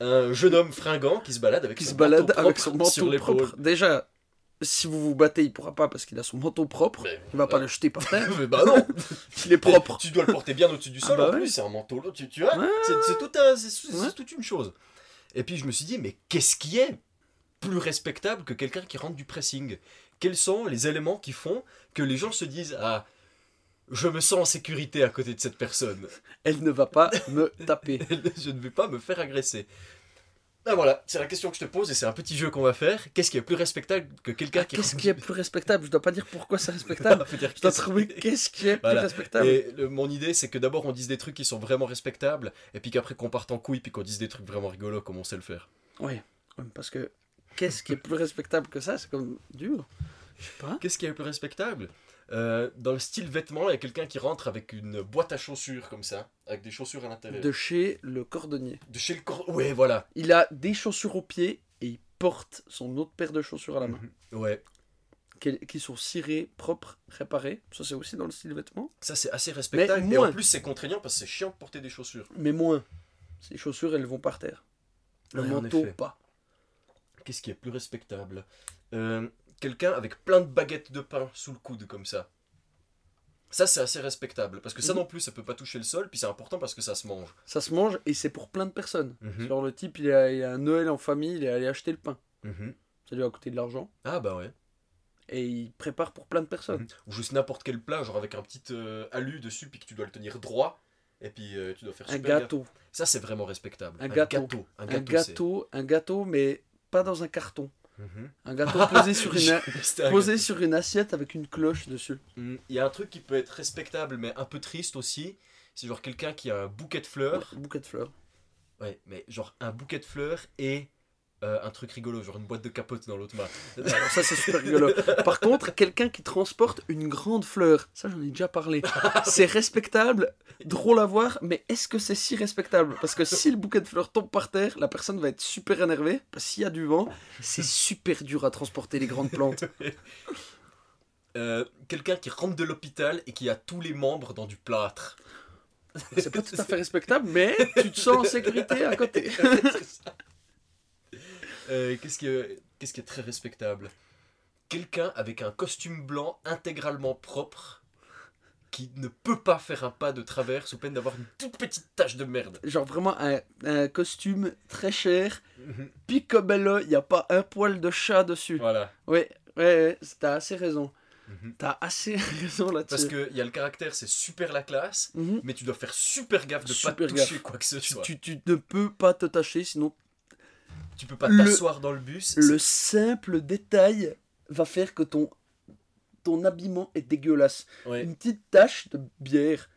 un jeune homme fringant qui se balade avec Qui son se balade manteau avec son manteau sur propre. Déjà, si vous vous battez, il pourra pas parce qu'il a son manteau propre. Mais- Il va pas le jeter par terre. Mais bah non Il est propre. Tu dois le porter bien au-dessus du Ah sol bah en ouais. plus, c'est un manteau tu, tu vois Ouais. C'est tout un- Ouais. toute une chose. Et puis je me suis dit, mais qu'est-ce qui est plus respectable que quelqu'un qui rentre du pressing? Quels sont les éléments qui font que les gens se disent, ah, je me sens en sécurité à côté de cette personne Elle ne va pas me taper. Je ne vais pas me faire agresser. Ah voilà, c'est la question que je te pose et c'est un petit jeu qu'on va faire. Qu'est-ce qui est plus respectable que quelqu'un Ah, qui Qu'est-ce qui est plus respectable? Je dois pas dire pourquoi c'est respectable. Faut dire Je dois trouver qu'est-ce qui est plus Voilà. respectable. Et le- mon idée, c'est que d'abord on dise des trucs qui sont vraiment respectables, et puis qu'après qu'on parte en couille, puis qu'on dise des trucs vraiment rigolos comme on sait le faire. Oui, parce que qu'est-ce qui est plus respectable que ça? C'est comme dur. Je sais pas. Qu'est-ce qui est le plus respectable? Euh, Dans le style vêtements, il y a quelqu'un qui rentre avec une boîte à chaussures comme ça, avec des chaussures à l'intérieur. De chez le cordonnier. De chez le corps. Ouais, voilà. Il a des chaussures aux pieds et il porte son autre paire de chaussures à la main. Ouais, Qui, qui sont cirées, propres, réparées. Ça, c'est aussi dans le style vêtements. ça c'est assez respectable. Mais Et en moins. plus, c'est contraignant parce que c'est chiant de porter des chaussures. Mais moins. Ces chaussures, elles vont par terre. Le Ouais, manteau, pas. Qu'est-ce qui est plus respectable? Euh, Quelqu'un avec plein de baguettes de pain sous le coude comme ça. Ça, c'est assez respectable. Parce que ça Mhm. non plus, ça peut pas toucher le sol. Puis c'est important parce que ça se mange. Ça se mange et c'est pour plein de personnes. Mhm. Genre, le type, il a, il a un Noël en famille, il est allé acheter le pain. Mhm. Ça lui a coûté de l'argent. Ah bah ouais. Et il prépare pour plein de personnes. Ou juste n'importe quel plat, genre avec un petit euh, alu dessus, puis que tu dois le tenir droit. Et puis euh, tu dois faire Un super gaffe. gâteau. Ça, c'est vraiment respectable. Un gâteau. Un Un gâteau. gâteau, un gâteau, mais pas dans un carton. Mhm. Un gâteau posé sur une, posé sur une assiette avec une cloche dessus. Mm, Il y a un truc qui peut être respectable, mais un peu triste aussi. C'est genre quelqu'un qui a un bouquet de fleurs. Ouais, bouquet de fleurs. Ouais, mais genre un bouquet de fleurs et euh, un truc rigolo, genre une boîte de capote dans l'autre main. Alors ça c'est super rigolo. Par contre, quelqu'un qui transporte une grande fleur, ça j'en ai déjà parlé. C'est respectable, drôle à voir, mais est-ce que c'est si respectable? Parce que si le bouquet de fleurs tombe par terre, la personne va être super énervée. Parce qu'il y a du vent, c'est super dur à transporter les grandes plantes. Euh, quelqu'un qui rentre de l'hôpital et qui a tous les membres dans du plâtre. C'est pas tout à fait respectable, mais tu te sens en sécurité à côté. Euh, Qu'est-ce qui, est- qu'est-ce qui est très respectable? Quelqu'un avec un costume blanc intégralement propre qui ne peut pas faire un pas de travers sous peine d'avoir une toute petite tache de merde. Genre vraiment un, un costume très cher, picobello, il n'y a pas un poil de chat dessus. Voilà. Ouais, ouais, ouais, t'as assez raison. Mhm. T'as assez raison Parce là-dessus. qu'il y a le caractère, c'est super la classe, Mhm. mais tu dois faire super gaffe de Super pas toucher gaffe. quoi que ce soit. Tu, tu- tu ne peux pas te tâcher, sinon peux pas t'asseoir dans le bus. le simple détail va faire que ton, ton habillement est dégueulasse. Ouais. Une petite tache de bière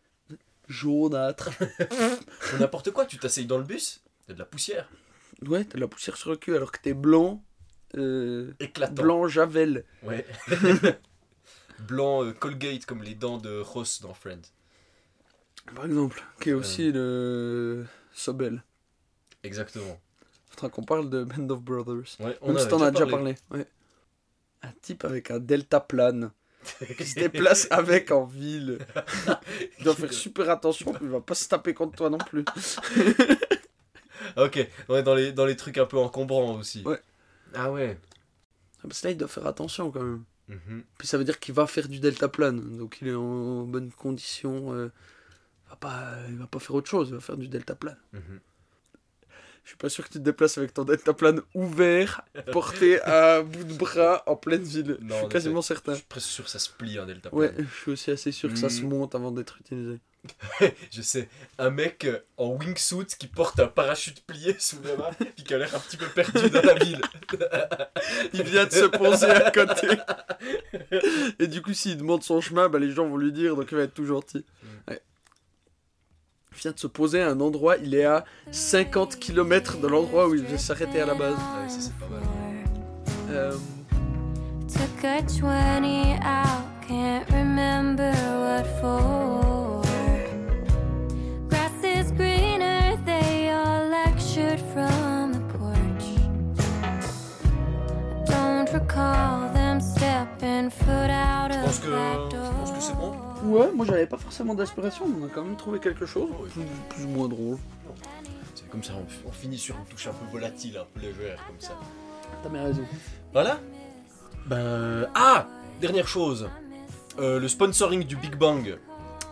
jaunâtre. N'importe quoi, tu t'asseyes dans le bus, t'as de la poussière. Ouais, t'as de la poussière sur le cul alors que t'es blanc. euh, Éclatant. blanc Javel. Ouais. Blanc euh, Colgate comme les dents de Ross dans Friends. Par exemple, qui est aussi le Sobel. Exactement. Faudra qu'on parle de Band of Brothers. Ouais, Même si t'en as déjà parlé. Ouais. Un type avec un delta plane qui se déplace avec en ville. Il doit faire super attention, il va pas se taper contre toi non plus. Ok, ouais, dans les, dans les trucs un peu encombrants aussi. Ouais. Ah ouais. Ah, Parce que là, il doit faire attention quand même. Mhm. Puis ça veut dire qu'il va faire du delta plane, donc il est en bonne condition. euh, il, va pas, il va pas faire autre chose, il va faire du delta plane. Mhm. Je suis pas sûr que tu te déplaces avec ton delta plane ouvert, porté à bout de bras en pleine ville. Non, je suis quasiment Je certain. suis presque sûr que ça se plie un delta Ouais, plane. je suis aussi assez sûr que ça se Mm. monte avant d'être utilisé. Je sais, un mec euh, en wingsuit qui porte un parachute plié sous le bras, puis qui a l'air un petit peu perdu dans la ville. Il vient de se poser à côté. Et du coup, s'il demande son chemin, bah, les gens vont lui dire, donc il va être tout gentil. Ouais. Il vient de se poser à un endroit, il est à 50 km de l'endroit où il devait s'arrêter à la base. Ah ouais, ça c'est pas mal. Euh, Took a 20 out, can't remember what for. Grass is greener, they all lectured from the porch. I don't recall them stepping foot out Je pense of que, that je pense que c'est bon. Ouais, moi j'avais pas forcément d'inspiration, mais on a quand même trouvé quelque chose, plus, plus ou moins drôle. C'est comme ça, on, on finit sur une touche un peu volatile, un peu légère, comme ça. T'as bien raison. Voilà. Ben. Ah Dernière chose. Euh, le sponsoring du Big Bang,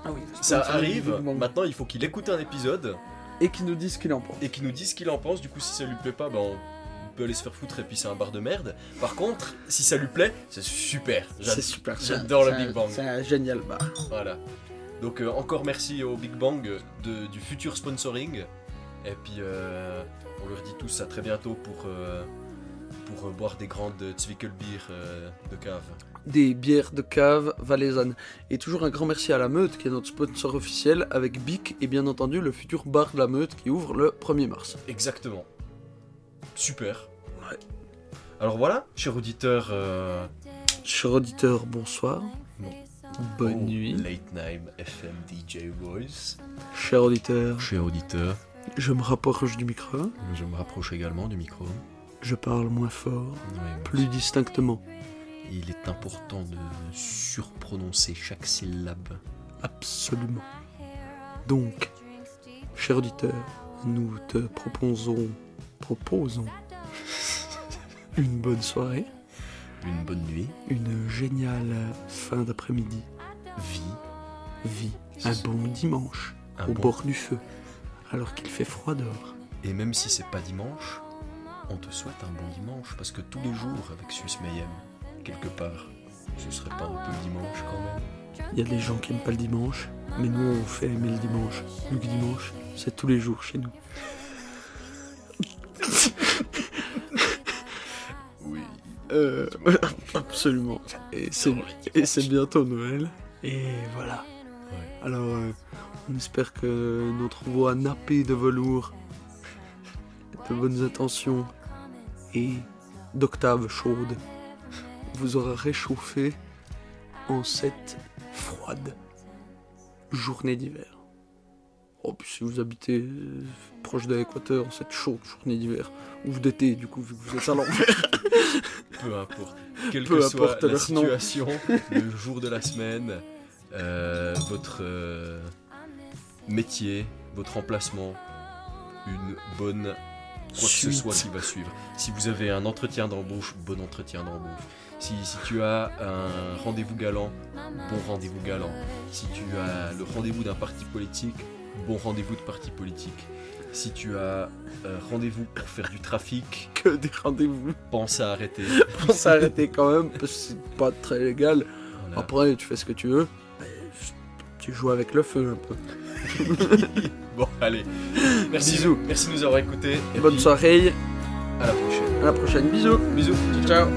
Ah oui, ça arrive. Big Bang. Maintenant, il faut qu'il écoute un épisode Et qui nous disent ce qu'il en pense. et qu'il nous dise ce qu'il en pense. Du coup, si ça lui plaît pas, ben on peut aller se faire foutre et puis c'est un bar de merde. Par contre, si ça lui plaît, c'est super. C'est super. J'adore le Big Bang. C'est un génial bar. Voilà. Donc euh, encore merci au Big Bang de- du futur sponsoring. Et puis euh, on leur dit tous à très bientôt pour, euh, pour boire des grandes Zwickelbier de cave. des bières de cave valaisanne. Et toujours un grand merci à la Meute qui est notre sponsor officiel avec Bic et bien entendu le futur bar de la Meute qui ouvre le 1er mars. Exactement. Super. Ouais. Alors voilà, cher auditeur. euh, Cher auditeur, bonsoir. Bon. Bonne oh, nuit. Late Night FM DJ Voice. Cher auditeur, Cher auditeur, je me rapproche du micro. je me rapproche également du micro. Je parle moins fort, Oui, plus distinctement. Il est important de surprononcer chaque syllabe. Absolument. Donc, cher auditeur, nous te proposons, proposons une bonne soirée, Une bonne nuit, une géniale fin d'après-midi, vie, vie, un bon dimanche un au bon bord du feu, alors qu'il fait froid dehors. Et même si c'est pas dimanche, on te souhaite un bon dimanche parce que tous les jours avec Suisse Mayhem, quelque part, ce serait pas un peu le dimanche quand même. Il y a des gens qui n'aiment pas le dimanche, Mais nous, on fait aimer le dimanche. Donc dimanche, c'est tous les jours chez nous. Oui. Euh, absolument. Et c'est, bientôt Noël. Et voilà. Alors, euh, on espère que notre voix nappée de velours, de bonnes intentions et d'octaves chaudes vous aura réchauffé en cette froide journée d'hiver. Oh, puis si vous habitez euh, proche de l'équateur, cette chaude journée d'hiver, ou d'été, du coup, vu que vous êtes à l'envers. Peu importe. Quelle Peu que soit importe la leur nom. situation, le jour de la semaine, euh, votre euh, métier, votre emplacement, une bonne quoi que ce soit qui va suivre. Si vous avez un entretien d'embauche, bon entretien d'embauche. Si, si tu as un rendez-vous galant, bon rendez-vous galant. Si tu as le rendez-vous d'un parti politique, bon rendez-vous de parti politique. Si tu as euh, rendez-vous pour faire du trafic, que des rendez-vous. pense à arrêter. On s'est arrêté quand même, parce que c'est pas très légal. Voilà. Après, tu fais ce que tu veux. Tu joues avec le feu un peu. Bon, allez. Merci, Bisous. Merci de nous avoir écoutés. Et Bonne puis, soirée, À la prochaine. à la prochaine. Bisous. Bisous. Ciao.